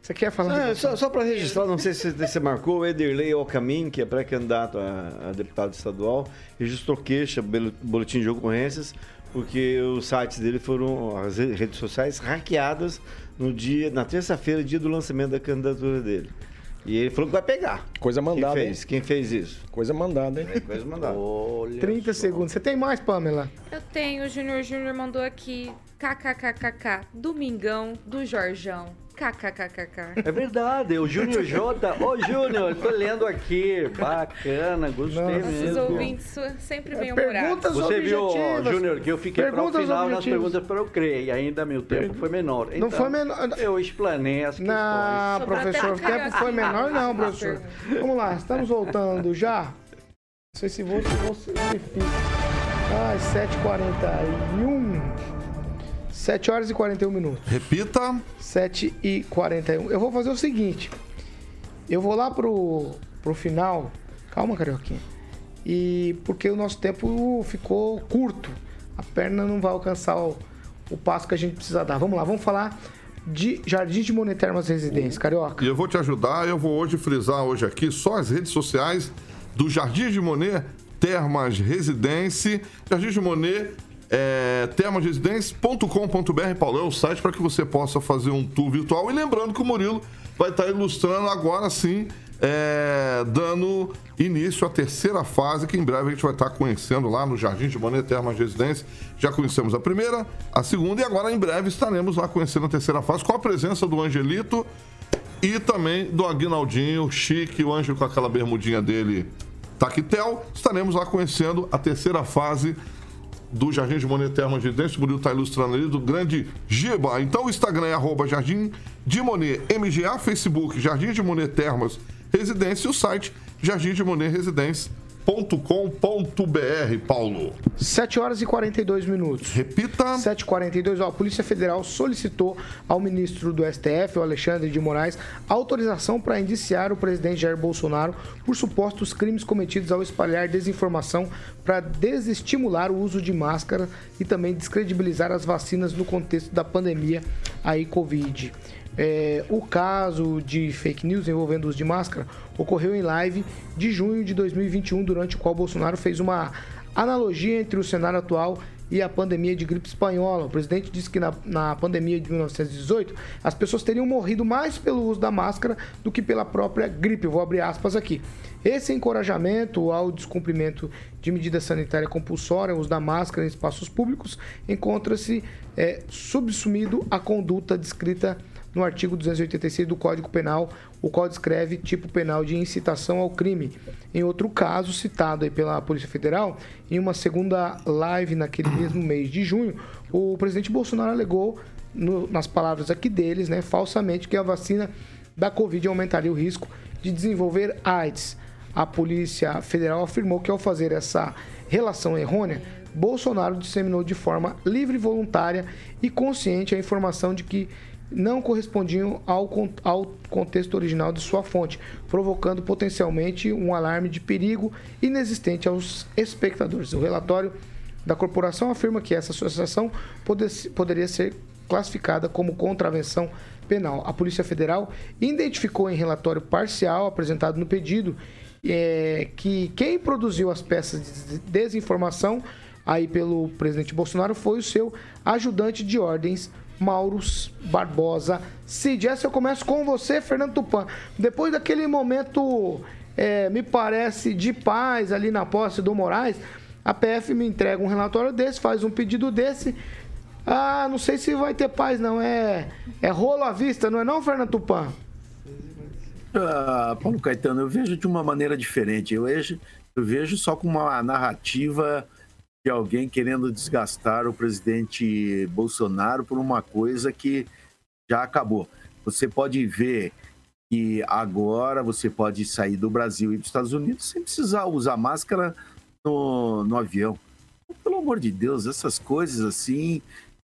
Você quer falar? Ah, só só para registrar, não sei se você marcou, o Ederley Alcamin, que é pré-candidato a, a deputado estadual, registrou queixa, boletim de ocorrências, porque os sites dele foram, as re- redes sociais, hackeadas no dia, na terça-feira, dia do lançamento da candidatura dele. E ele falou que vai pegar. Coisa mandada, Quem hein? fez? Quem fez isso? Coisa mandada, hein? É coisa mandada. Olha 30 segundos. Você tem mais, Pamela? Eu tenho, o Júnior Júnior mandou aqui kkkk, Domingão do Jorjão. KKKKK. É verdade, o Júnior J. Ô, Júnior, tô lendo aqui. Bacana, gostei Nossa, Nossos mesmo. ouvintes sempre É, bem-humorados. perguntas Você viu. Júnior, que eu fiquei para o final nas perguntas para eu crer, e ainda meu tempo foi menor. Não Então, foi menor. Eu explanei as questões. Não, professor, o tempo foi menor, não, professor. Vamos lá, estamos voltando já. Não sei se vou, se vou se fica. Ai, 7h41. 7 horas e 41 minutos. Repita. 7 e 41. Eu vou fazer o seguinte. Eu vou lá pro, pro final. Calma, Carioquinha. E porque o nosso tempo ficou curto. A perna não vai alcançar o, o passo que a gente precisa dar. Vamos lá, vamos falar de Jardim de Monetermas Residência. Carioca. E eu vou te ajudar, eu vou hoje frisar hoje aqui só as redes sociais do Jardim de Monet Termas Residência. Jardim de Monet é, termasresidência.com.br, Paulo, é o site para que você possa fazer um tour virtual. E lembrando que o Murilo vai estar ilustrando agora sim, é, dando início à terceira fase, que em breve a gente vai estar conhecendo lá no Jardim de Monet Termas Residência. Já conhecemos a primeira, a segunda e agora em breve estaremos lá conhecendo a terceira fase com a presença do Angelito e também do Aguinaldinho, chique, o Ângelo com aquela bermudinha dele, Taquetel. Estaremos lá conhecendo a terceira fase do Jardim de Monet Termas Residência. O Murilo está ilustrando ali do grande Giba. Então o Instagram é arroba Jardim de Monet MGA, Facebook Jardim de Monet Termas Residência e o site Jardim de Monet Residência.com.br, Paulo. 7 horas e 42 minutos. Repita. 7h42, ó, a Polícia Federal solicitou ao ministro do STF, o Alexandre de Moraes, autorização para indiciar o presidente Jair Bolsonaro por supostos crimes cometidos ao espalhar desinformação para desestimular o uso de máscara e também descredibilizar as vacinas no contexto da pandemia aí Covid. É, o caso de fake news envolvendo o uso de máscara ocorreu em live de junho de 2021, durante o qual Bolsonaro fez uma analogia entre o cenário atual e a pandemia de gripe espanhola. O presidente disse que na, na pandemia de 1918 as pessoas teriam morrido mais pelo uso da máscara do que pela própria gripe. Vou abrir aspas aqui. Esse encorajamento ao descumprimento de medida sanitária compulsória, o uso da máscara em espaços públicos, encontra-se é, subsumido à conduta descrita no artigo 286 do Código Penal, o qual descreve tipo penal de incitação ao crime. Em outro caso, citado aí pela Polícia Federal, em uma segunda live naquele mesmo mês de junho, o presidente Bolsonaro alegou, no- nas palavras aqui deles, né, falsamente, que a vacina da Covid aumentaria o risco de desenvolver AIDS. A Polícia Federal afirmou que ao fazer essa relação errônea, Bolsonaro disseminou de forma livre, voluntária e consciente a informação de que não correspondiam ao, ao contexto original de sua fonte, provocando potencialmente um alarme de perigo inexistente aos espectadores. O relatório da corporação afirma que essa associação pode- poderia ser classificada como contravenção penal. A Polícia Federal identificou em relatório parcial apresentado no pedido é, que quem produziu as peças de desinformação aí pelo presidente Bolsonaro foi o seu ajudante de ordens, Mauro Barbosa Cid. Essa eu começo com você, Fernando Tupan. Depois daquele momento, é, me parece, de paz ali na posse do Moraes, a PF me entrega um relatório desse, faz um pedido desse. Ah, não sei se vai ter paz, não. É, é rolo à vista, não é não, Fernando Tupan? Ah, Paulo Caetano, eu vejo de uma maneira diferente. Eu vejo, eu vejo só com uma narrativa de alguém querendo desgastar o presidente Bolsonaro por uma coisa que já acabou. Você pode ver que agora você pode sair do Brasil e dos Estados Unidos sem precisar usar máscara no, no avião. Pelo amor de Deus, essas coisas assim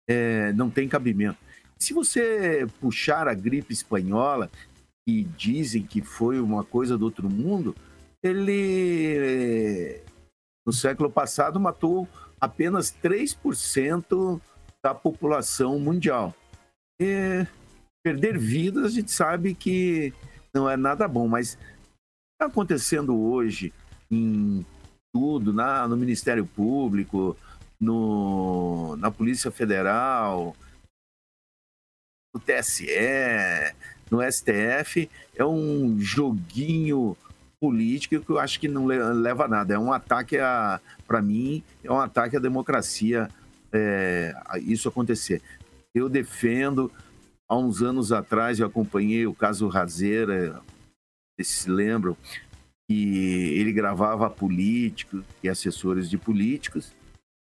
é, não tem cabimento. Se você puxar a gripe espanhola, que dizem que foi uma coisa do outro mundo, ele no século passado matou apenas 3% da população mundial. E perder vidas a gente sabe que não é nada bom, mas está acontecendo hoje em tudo, na, no Ministério Público, no, na Polícia Federal, no TSE, no STF, é um joguinho político que eu acho que não le- leva a nada. É um ataque a, para mim, é um ataque à democracia é, isso acontecer. Eu defendo, há uns anos atrás eu acompanhei o caso Razeira, vocês se lembram, que ele gravava políticos e assessores de políticos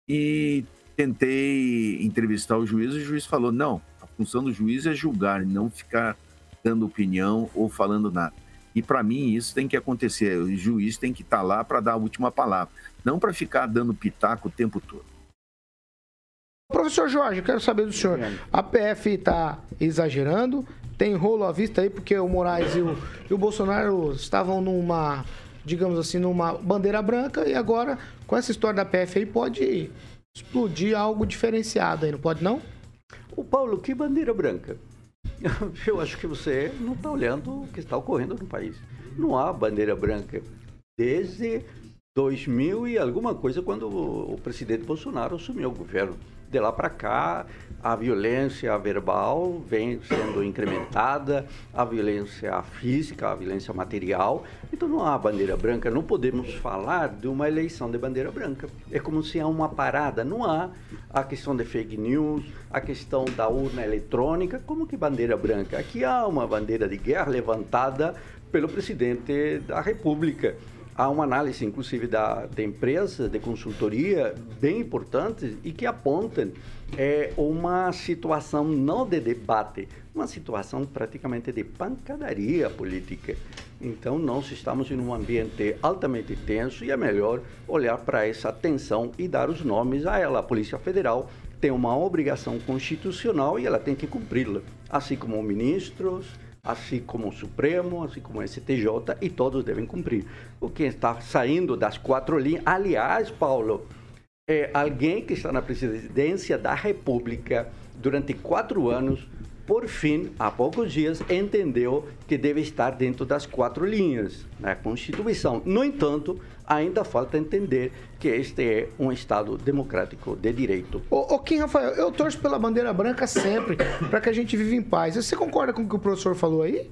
e tentei entrevistar o juiz e o juiz falou, não, a função do juiz é julgar, não ficar dando opinião ou falando nada. E para mim isso tem que acontecer. O juiz tem que estar lá para dar a última palavra, não para ficar dando pitaco o tempo todo. Professor Jorge, eu quero saber do senhor. A PF está exagerando, tem rolo à vista aí, porque o Moraes e o, e o Bolsonaro estavam numa, digamos assim, numa bandeira branca, e agora, com essa história da PF aí, pode explodir algo diferenciado aí, não pode não? O Paulo, que bandeira branca? Eu acho que você não está olhando o que está ocorrendo no país. Não há bandeira branca desde 2000 e alguma coisa, quando o presidente Bolsonaro assumiu o governo. De lá para cá, a violência verbal vem sendo incrementada, a violência física, a violência material. Então não há bandeira branca, não podemos falar de uma eleição de bandeira branca. É como se há uma parada, não há a questão de fake news, a questão da urna eletrônica, como que bandeira branca? Aqui há uma bandeira de guerra levantada pelo presidente da República. Há uma análise, inclusive, da, de empresas de consultoria bem importantes e que apontam é, uma situação não de debate, uma situação praticamente de pancadaria política. Então, nós estamos em um ambiente altamente tenso e é melhor olhar para essa tensão e dar os nomes a ela. A Polícia Federal tem uma obrigação constitucional e ela tem que cumpri-la, assim como ministros, assim como o Supremo, assim como o STJ, e todos devem cumprir. O que está saindo das quatro linhas, aliás, Paulo, é alguém que está na presidência da República durante quatro anos, por fim, há poucos dias, entendeu que deve estar dentro das quatro linhas da Constituição. No entanto, ainda falta entender que este é um Estado democrático de direito. Ô, ô Kim Rafael, eu torço pela bandeira branca sempre, para que a gente viva em paz. Você concorda com o que o professor falou aí?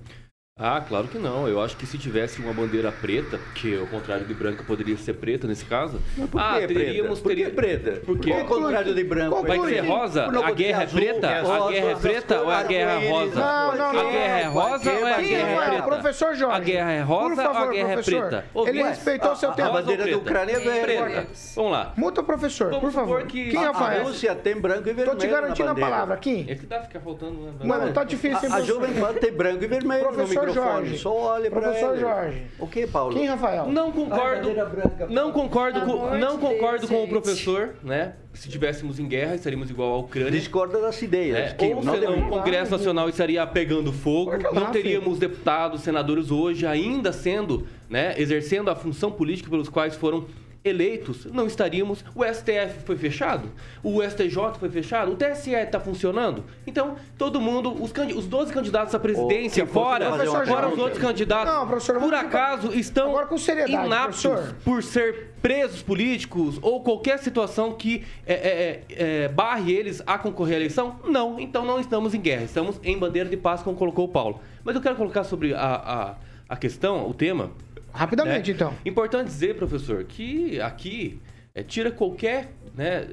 Ah, claro que não. Eu acho que se tivesse uma bandeira preta, que ao contrário de branca poderia ser preta nesse caso, por ah, que teríamos preta? Por que teria... preta? Por quê? Por que ao contrário de branco? Vai ser rosa? A guerra é preta? A guerra é preta ou a guerra é rosa? Não, não, A guerra é rosa ou a Kim guerra é Rafael, preta? Professor Jorge. A guerra é rosa por favor, ou a guerra professor, é preta? Ele respeitou seu A- tempo. A bandeira da Ucrânia é preta. Vamos lá. Muta o professor, por favor. que- Kim A- a Rafael. Rússia tem branco e vermelho Tô te garantindo a palavra, Kim. É que tá ficar faltando... né? Mano, tá difícil, A, a? Jovem Pan tem branco e vermelho Professor microfone. Jorge. Só olha Professor ele. Jorge. O que, Paulo? Quem, Rafael? Não concordo. Branca, Não concordo com, não de concordo Deus, com o gente. professor, né? Se tivéssemos em guerra, estaríamos igual à Ucrânia. Discorda das ideias. É, que ou não senão o Congresso Nacional estaria pegando fogo, não teríamos deputados, senadores hoje ainda sendo, né, exercendo a função política pelos quais foram eleitos, não estaríamos. O STF foi fechado, o STJ foi fechado, o TSE está funcionando. Então, todo mundo, os, os 12 candidatos à presidência, fora, fora os outros candidatos, Não, professor, por ficar- acaso estão inaptos professor. por ser presos políticos ou qualquer situação que é, é, é, barre eles a concorrer à eleição? Não, então não estamos em guerra, estamos em bandeira de paz, como colocou o Paulo. Mas eu quero colocar sobre a, a, a questão, o tema. Rapidamente, né? então. Importante dizer, professor, que aqui é, tira qualquer né,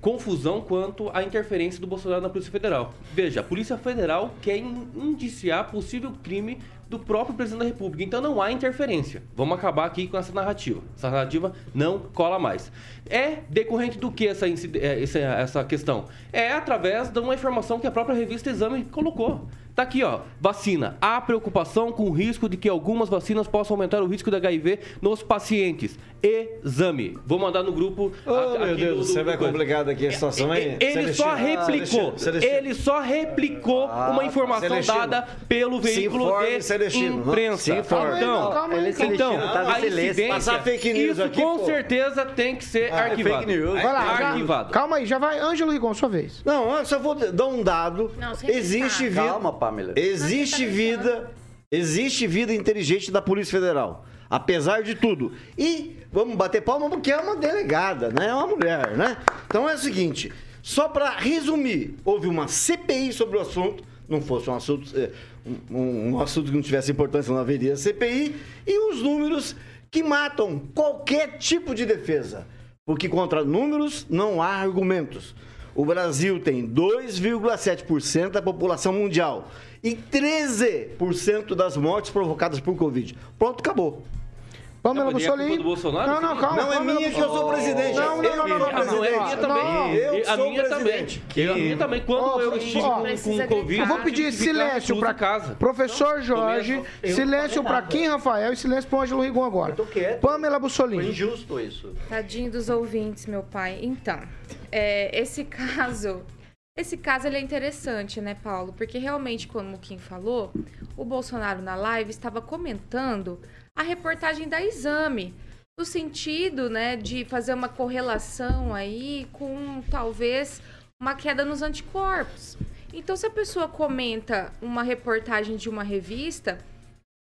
confusão quanto à interferência do Bolsonaro na Polícia Federal. Veja, a Polícia Federal quer in- indiciar possível crime do próprio presidente da República. Então não há interferência. Vamos acabar aqui com essa narrativa. Essa narrativa não cola mais. É decorrente do que essa, é, essa, questão? É através de uma informação que a própria revista Exame colocou. Tá aqui, ó. Vacina. Há preocupação com o risco de que algumas vacinas possam aumentar o risco de HIV nos pacientes. Exame. Vou mandar no grupo. Oh, a- meu Deus, do- você vai coisa. complicado aqui a situação, hein? Ele só replicou. Ele só replicou uma informação dada pelo veículo informe, de Celestino. imprensa. Se informe. Então, Calma aí, então Celestino, tá de a silêncio. incidência, Passar fake news isso aqui, com pô. certeza tem que ser Ah, é arquivado. fake news. Vai lá, já- arquivado. calma aí, já vai. Ângelo Rigon, sua vez. Não, eu só vou dar um dado. Não, existe vida. Calma, Pamela. Existe Não, tá vida. Existe vida inteligente da Polícia Federal. Apesar de tudo. E vamos bater palma porque é uma delegada, né? É uma mulher, né? Então é o seguinte: só para resumir, houve uma CPI sobre o assunto. Não fosse um assunto, eh, um, um assunto que não tivesse importância, não haveria CPI. E os números que matam qualquer tipo de defesa. Porque contra números não há argumentos. O Brasil tem 2,7% da população mundial e 13% das mortes provocadas por Covid. Pronto, acabou. Pamela Não, mas a culpa Bussolini. do Bolsonaro? Não, não, calma. Não é minha que eu sou Bussolini. presidente. Não, não, Eu não, não, não, é minha também. Não, eu a sou minha também. presidente. Eu, a minha também. Quando eu estive com, com Covid. Eu vou pedir silêncio para casa. professor Jorge, silêncio para. Kim Rafael e silêncio para Ângelo Rigon agora. Eu tô quieto. Pamela Foi Bussolini. injusto isso. Tadinho dos ouvintes, meu pai. Então, é, esse caso. Esse caso ele é interessante, né, Paulo? Porque realmente, como o Kim falou, o Bolsonaro na live estava comentando a reportagem da exame. No sentido, né, de fazer uma correlação aí com talvez uma queda nos anticorpos. Então, se a pessoa comenta uma reportagem de uma revista,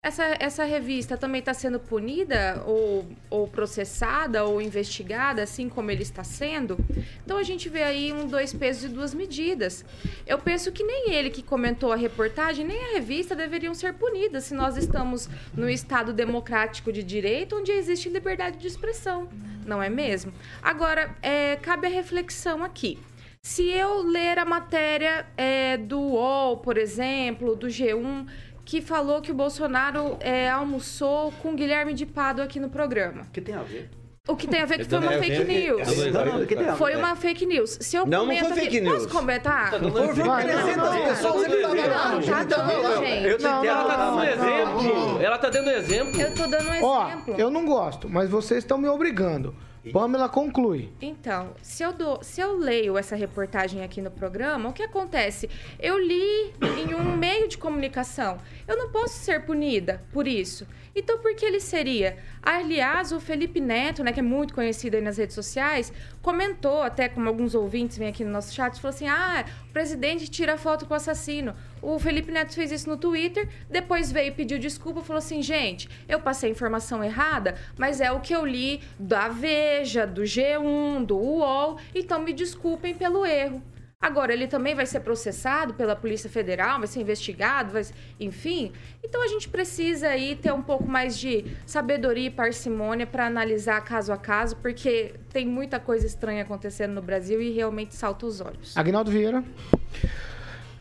essa, essa revista também está sendo punida ou, ou processada ou investigada, assim como ele está sendo. Então a gente vê aí um dois pesos e duas medidas. Eu penso que nem ele que comentou a reportagem, nem a revista deveriam ser punidas se nós estamos no Estado democrático de direito, onde existe liberdade de expressão, não é mesmo? Agora, é, cabe a reflexão aqui. Se eu ler a matéria é, do UOL, por exemplo, do G1, que falou que o Bolsonaro é, almoçou com Guilherme de Pado aqui no programa. O que tem a ver? O que tem a ver que foi uma é, fake é, news. é? Foi uma fake news. Se eu Não, não comento foi fake aqui, news. Posso comentar? Tá exemplo. não, não, as não, pessoas. não, ele tá dando, gente. Ela tá dando um Não, exemplo. Ela tá dando exemplo. Eu tô dando um Ó, exemplo. eu não gosto, mas vocês estão me obrigando. Pamela conclui. Então, se eu, dou, se eu leio essa reportagem aqui no programa, o que acontece? Eu li em um meio de comunicação. Eu não posso ser punida por isso. Então, por que ele seria? Aliás, o Felipe Neto, né, que é muito conhecido aí nas redes sociais, comentou, até como alguns ouvintes vêm aqui no nosso chat, falou assim: ah, o presidente tira foto com o assassino. O Felipe Neto fez isso no Twitter, depois veio pediu desculpa, falou assim: gente, eu passei informação errada, mas é o que eu li da Veja, do G1, do UOL, então me desculpem pelo erro. Agora, ele também vai ser processado pela Polícia Federal, vai ser investigado, vai... enfim. Então, a gente precisa aí ter um pouco mais de sabedoria e parcimônia para analisar caso a caso, porque tem muita coisa estranha acontecendo no Brasil e realmente salta os olhos. Agnaldo Vieira.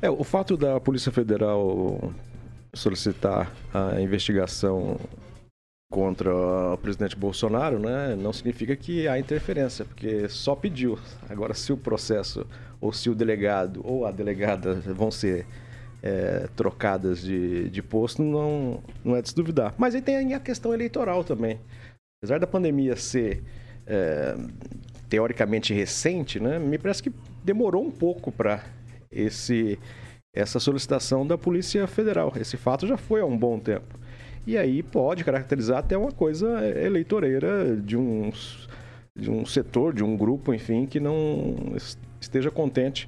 É, o fato da Polícia Federal solicitar a investigação contra o presidente Bolsonaro, né, não significa que há interferência, porque só pediu. Agora, se o processo ou se o delegado ou a delegada vão ser é, trocadas de, de posto não, não é de se duvidar. Mas aí tem a questão eleitoral também. Apesar da pandemia ser é, teoricamente recente, né, me parece que demorou um pouco para esse essa solicitação da Polícia Federal. Esse fato já foi há um bom tempo. E aí pode caracterizar até uma coisa eleitoreira de um, de um setor, de um grupo, enfim, que não esteja contente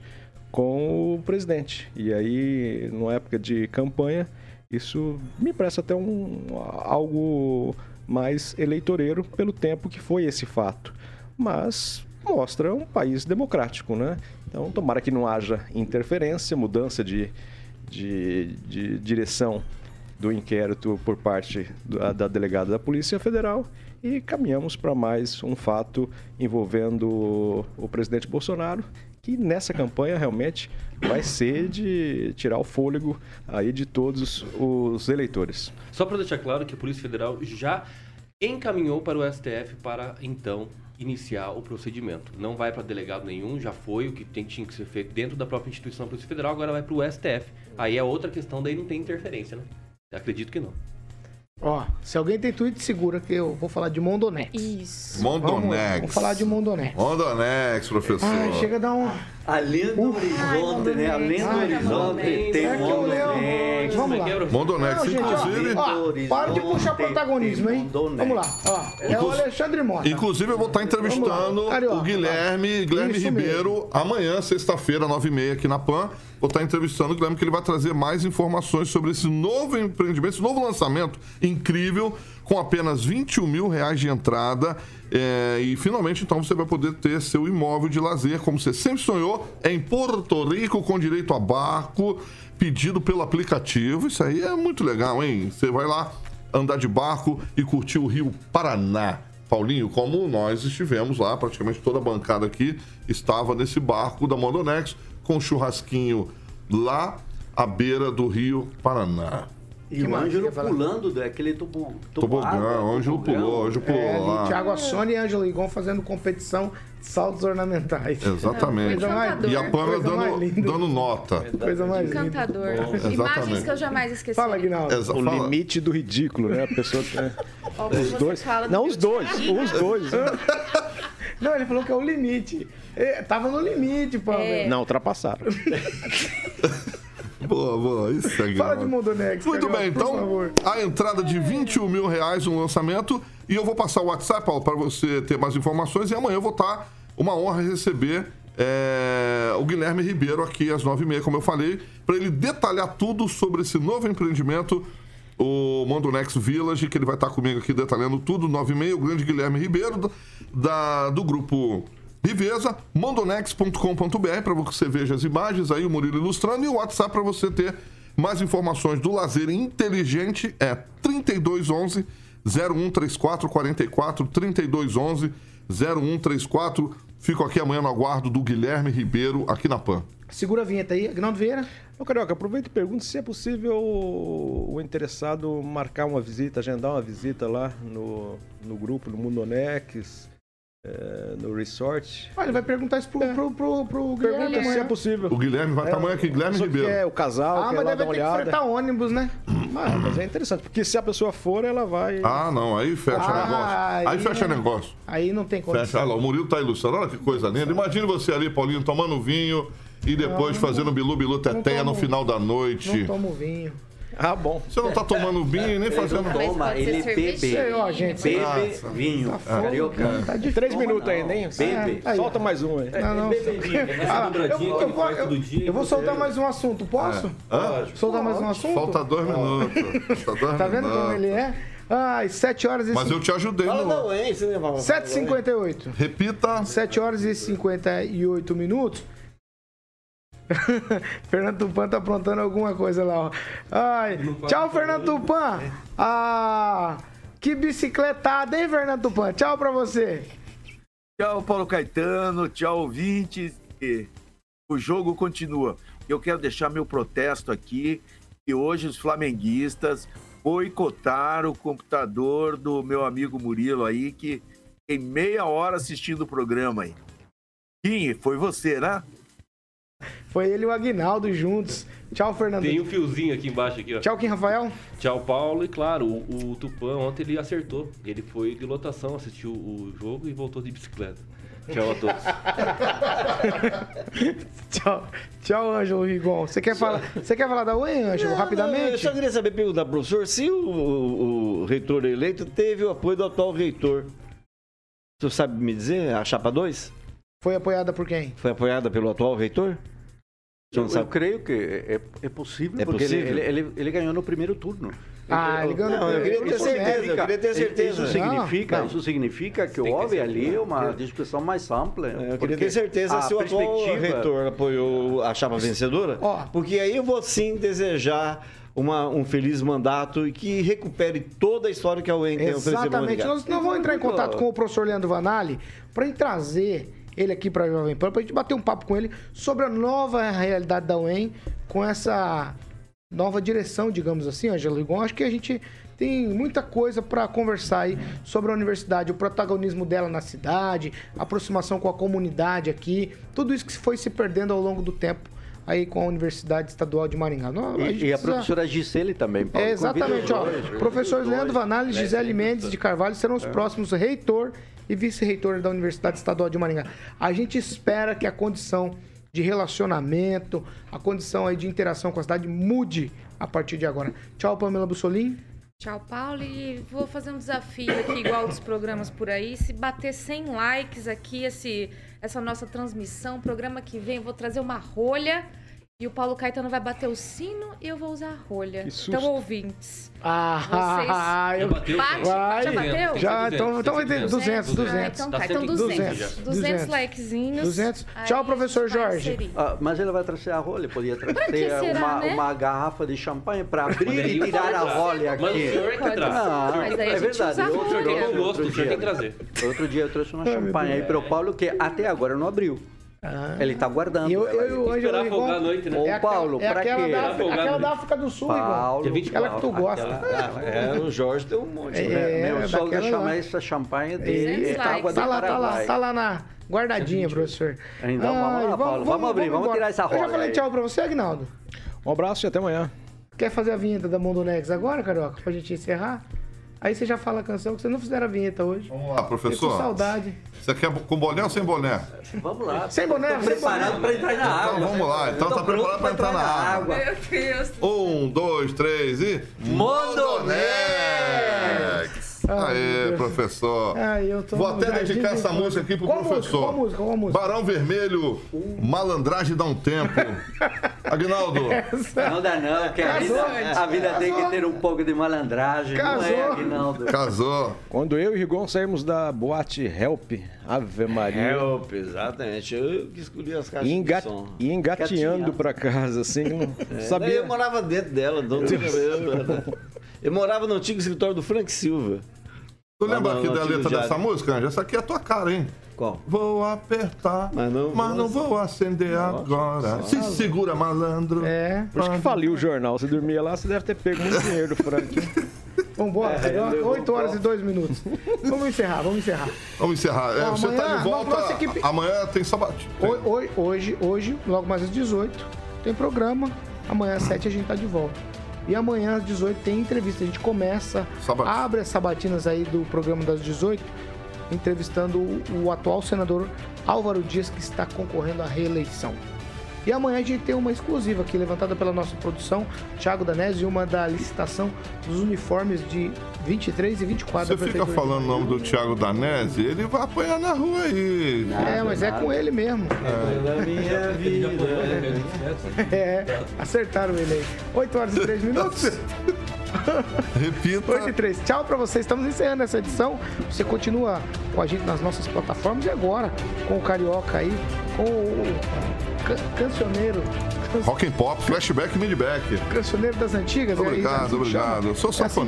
com o presidente. E aí, numa época de campanha, isso me parece até um, algo mais eleitoreiro pelo tempo que foi esse fato. Mas mostra um país democrático, né? Então, tomara que não haja interferência, mudança de, de, de direção do inquérito por parte da, da delegada da Polícia Federal e caminhamos para mais um fato envolvendo o presidente Bolsonaro que nessa campanha realmente vai ser de tirar o fôlego aí de todos os eleitores. Só para deixar claro que a Polícia Federal já encaminhou para o STF para então iniciar o procedimento. Não vai para delegado nenhum, já foi o que tem, tinha que ser feito dentro da própria instituição Polícia Federal, agora vai para o STF. Aí é outra questão, daí não tem interferência, né? Acredito que não. Ó, se alguém tem tweet, segura que eu vou falar de Mondonex. Isso. Mondonex. Vamos, vamos falar de Mondonex. Mondonex, professor. Ai, chega a dar um... Além do horizonte, né? Além do horizonte, tem É. Mondonex. Vamos lá. Mondonex, Não, gente, ó, inclusive. ó, para de puxar protagonismo, hein? Vamos lá. Ó, é o Alexandre Mota. Inclusive, eu vou estar entrevistando Carioca. o Guilherme, Guilherme Isso Ribeiro, amanhã, sexta-feira, 9h30, aqui na PAN. Vou estar entrevistando o Guilherme, que ele vai trazer mais informações sobre esse novo empreendimento, esse novo lançamento incrível, com apenas 21 mil reais de entrada. É, e finalmente, então, você vai poder ter seu imóvel de lazer, como você sempre sonhou, em Porto Rico, com direito a barco, pedido pelo aplicativo. Isso aí é muito legal, hein? Você vai lá andar de barco e curtir o Rio Paraná. Paulinho, como nós estivemos lá, praticamente toda a bancada aqui estava nesse barco da Mondonex, com churrasquinho lá à beira do Rio Paraná. E o Ângelo pulando daquele tubo, Tobogã, o Ângelo pulou, o Ângelo pulou É, lá. Thiago Assone e Ângelo Igon fazendo competição de saltos ornamentais. Exatamente. Coisa mais- E a Pamela coisa mais dando, linda. dando nota. Coisa mais linda. Encantador. Exatamente. Imagens que eu jamais esqueci. Fala, Guinaldo. O fala. limite do ridículo, né? A pessoa. né? Ó, Os dois. do Não, os dois. Os dois. né? Não, ele falou que é o limite. É, tava no limite, Pamela. É. Não, ultrapassaram. Boa, boa. Isso é Fala de Mondonex. Muito Carioca, bem, então a entrada de 21 mil reais no lançamento. E eu vou passar o WhatsApp, Paulo, para você ter mais informações. E amanhã eu vou estar uma honra receber é, o Guilherme Ribeiro aqui às 9h30, como eu falei, para ele detalhar tudo sobre esse novo empreendimento, o Mondonex Village, que ele vai estar comigo aqui detalhando tudo, 9h30, o grande Guilherme Ribeiro, da, do grupo Riveza, mondonex.com.br, para você veja as imagens, aí o Murilo ilustrando, e o WhatsApp para você ter mais informações do lazer inteligente é 3211 0134 44 3211 0134. Fico aqui amanhã no aguardo do Guilherme Ribeiro aqui na PAN. Segura a vinheta aí, Agnaldo Vieira. Ô, Carioca, aproveita e pergunta se é possível o interessado marcar uma visita, agendar uma visita lá no, no grupo, no Mundonex, é, no resort. Olha, ele vai perguntar isso pro, pro, pro, pro Guilherme. Pergunta se é possível. O Guilherme vai estar amanhã aqui, Guilherme Ribeiro. é o casal, Ah, quer mas lá deve dar uma ter que olhada. fretar ônibus, né? Mas, mas é interessante, porque se a pessoa for, ela vai... Ah, não, aí fecha Ah, negócio. Aí, aí fecha é- negócio. Aí não tem Fecha. condição. Olha lá, o Murilo tá ilustrando. Olha que coisa linda. Imagine você ali, Paulinho, tomando vinho e depois fazendo bilu-bilu teteia no final da Não noite. tomo vinho. Ah, bom. Você não tá tomando vinho e nem fazendo... Mas Toma, ele bebe. Ó, gente, Bebe Nossa. vinho. Tá Carioca. Tá difícil. Três minutos ainda, hein? Bebe. Aí, Solta mais um aí. Não, não. Ah, eu, eu, eu, vou- eu- eu vou soltar mais um assunto, posso? Hã? Soltar mais um assunto? Falta dois minutos. Falta dois Tá vendo como ele é? Ai, 7 horas e Mas eu te ajudei Fala né, Val? 7h58. Repita. 7 horas e 58 minutos. Fernando Tupan tá aprontando alguma coisa lá, ó. Ai, tchau, Fernando Tupan. Ah, que bicicletada, hein, Fernando Tupan? Tchau pra você. Tchau, Paulo Caetano. Tchau, ouvintes. O jogo continua. Eu quero deixar meu protesto aqui que hoje os flamenguistas boicotaram o computador do meu amigo Murilo aí, que tem meia hora assistindo o programa aí. Quem foi você, né? Foi ele e o Aguinaldo juntos. Tchau, Fernando. Tem um fiozinho aqui embaixo aqui, ó. Tchau, Kim Rafael. Tchau, Paulo. E claro, o, o Tupã ontem ele acertou. Ele foi de lotação, assistiu o jogo e voltou de bicicleta. Tchau a todos. Tchau, tchau, Ângelo Rigon. Você quer falar, você quer falar da UE, Ângelo, Eu rapidamente? só queria saber, perguntar pro professor, se o, o- o reitor eleito teve o apoio do atual reitor. O senhor sabe me dizer, a chapa 2? Foi apoiada por quem? Foi apoiada pelo atual reitor? Eu, não eu sabe? creio que é, é possível, É porque ele- possível? Ele, ele, ele ganhou no primeiro turno. Ah, ele ganhou no Não, eu queria ter primeiro certeza, turno. eu queria ter certeza. Isso Não, significa, não. isso significa que houve ali uma discussão mais ampla. Eu queria ter certeza a se o atual reitor apoiou a chapa vencedora. Ó. Porque aí eu vou sim desejar uma- um feliz mandato e que recupere toda a história que a UEM tem Exatamente. Nós, nós vamos entrar em contato com o professor Leandro Vanali para trazer ele aqui para a Jovem Pan, para a gente bater um papo com ele sobre a nova realidade da UEM, com essa nova direção, digamos assim, Angelo Rigon. Acho que a gente tem muita coisa para conversar aí sobre a universidade, o protagonismo dela na cidade, a aproximação com a comunidade aqui, tudo isso que foi se perdendo ao longo do tempo aí com a Universidade Estadual de Maringá. Não, E, gente e a precisa- professora Gisele também, Paulo. é, exatamente, ó. Convida os dois, Professor os Leandro e Gisele Mendes de Carvalho serão os próximos reitor e vice-reitor da Universidade Estadual de Maringá. A gente espera que a condição de relacionamento, a condição aí de interação com a cidade mude a partir de agora. Tchau, Pamela Bussolim. Tchau, Paulo. E vou fazer um desafio aqui, igual dos programas por aí. Se bater 100 likes aqui, esse, essa nossa transmissão, programa que vem, eu vou trazer uma rolha. E o Paulo Caetano vai bater o sino e eu vou usar a rolha. Que susto. Então, ouvintes. Ah, Vocês- eu... bateu, Bate? Vai. Já bateu? Já, então, então vai ter 200, 200. 200. Ah, então Tá tá, então sempre em 200. 200 200, já. 200. likezinhos. 200. Aí Tchau, professor Jorge. Ah, mas ele vai trazer a rolha, podia trazer será, uma, né? uma garrafa de champanhe para abrir e tirar a rolha Mas o aqui. senhor é que traz. Ah, Mas aí é verdade. Outro dia, outro senhor tem que dia, trazer. outro dia eu trouxe uma champanhe aí para o Paulo que até agora não abriu. Ah. Ele está guardando. Eu, eu, e o Ângelo Esperar Rigon- folgar à noite, né? Ô, É Paulo, é pra aquela quê? Da, África- aquela da África do Sul. Paulo, 24. Aquela que tu gosta. Aquela- É, o Jorge tem um monte. É, né? Meu sogro daquela chama essa champanhe de 200 água likes. do Tá lá, tá lá, Paraguai. tá lá na guardadinha, professor. Então, vamos lá, Paulo, vamos abrir, vamos embora. tirar essa Eu já roda falei aí. tchau pra você, Agnaldo. Um abraço e até amanhã. Quer fazer a vinheta da Mondonex agora, Carioca? Pra gente encerrar? Aí você já fala a canção, que você não fizeram a vinheta hoje. Vamos lá, Tô com professor. saudade. Você quer com boné ou sem boné? Vamos lá. Sem boné, sem boné. Preparado para entrar na Então água. vamos lá. Então Tô tá preparado pronto para entrar na água. Meu Deus. Um, dois, três e. Mondonex! Aê, Deus. professor. Ai, eu tô Vou até dedicar de essa infância. música aqui pro Qual música? professor. Qual música? Qual música? Barão Vermelho, malandragem dá um tempo. Agnaldo, Não dá não, porque a Casou. vida, a vida tem que ter um pouco de malandragem, não é, Casou. Aguinaldo? casou. Quando eu e Rigon saímos da boate Help, Ave Maria, Help, exatamente. Eu que escolhi as caixas e, enga- de som. e engateando Engatinhando. pra casa, assim, não É, sabia. Eu morava dentro dela, dono do programa. Eu morava no antigo escritório do Frank Silva. Tu lembra aqui da letra diário. dessa música, Anja? Essa aqui é a tua cara, hein? Qual? Vou apertar, Mas não vou vou acender agora. Se segura, malandro. É. Por isso que faliu o jornal. Você dormia lá, você deve ter pego muito dinheiro do Frank. Vambora, Carioca. 8 horas e 2 minutos. Vamos encerrar, vamos encerrar. Vamos encerrar. É, Ó, você tá amanhã, de volta. equipe- Amanhã tem sabatinho. Ho- ho- Hoje, hoje, logo mais às 18, tem programa. Amanhã às 7 a gente tá de volta. E amanhã às 18 tem entrevista. A gente começa, Sabat- abre as sabatinas aí do programa das 18, entrevistando o, o atual senador Álvaro Dias, que está concorrendo à reeleição. E amanhã a gente tem uma exclusiva aqui, levantada pela nossa produção, Thiago Danese, uma da licitação dos uniformes de 23 e 24 Você da fica falando o nome do Thiago Danese, ele vai apanhar na rua aí. É, mas é com ele mesmo. Da minha vida. É, acertaram ele aí. 8 horas e 3 minutos. Repita. 8 e 3. Tchau pra vocês. Estamos encerrando essa edição. Você continua com a gente nas nossas plataformas e agora com o Carioca aí, com o can- cancioneiro. can- Rock and pop, flashback, midback. Cancioneiro das antigas. é Obrigado, assim obrigado. chama? Eu sou É assim?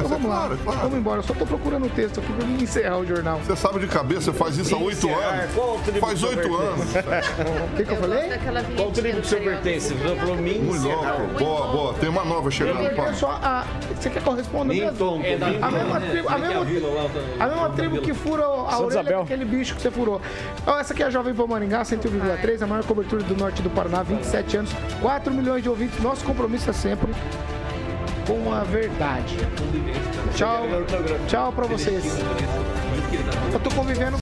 Então é vamos lá. claro, é claro. Vamos embora. Eu só tô procurando o texto aqui pra mim encerrar o jornal. Você sabe de cabeça, faz isso há oito Encerrar, anos. Faz oito você anos. O que, que eu Eu falei? Qual tribo que o senhor Carioca. pertence? Você falou mim Muito encerrar. louco. Boa, boa. Tem uma nova chegando. Eu pá. só a... Você quer que eu responda mesmo? É. A mesma tribo, a mesma, a mesma tribo que fura a orelha Isabel. daquele bicho que você furou. Essa aqui é a Jovem Pan Maringá, 101,3, a maior cobertura do norte do Paraná, 27 anos, 4 milhões de ouvintes. Nosso compromisso é sempre com a verdade. Tchau. Tchau pra vocês. Eu tô convivendo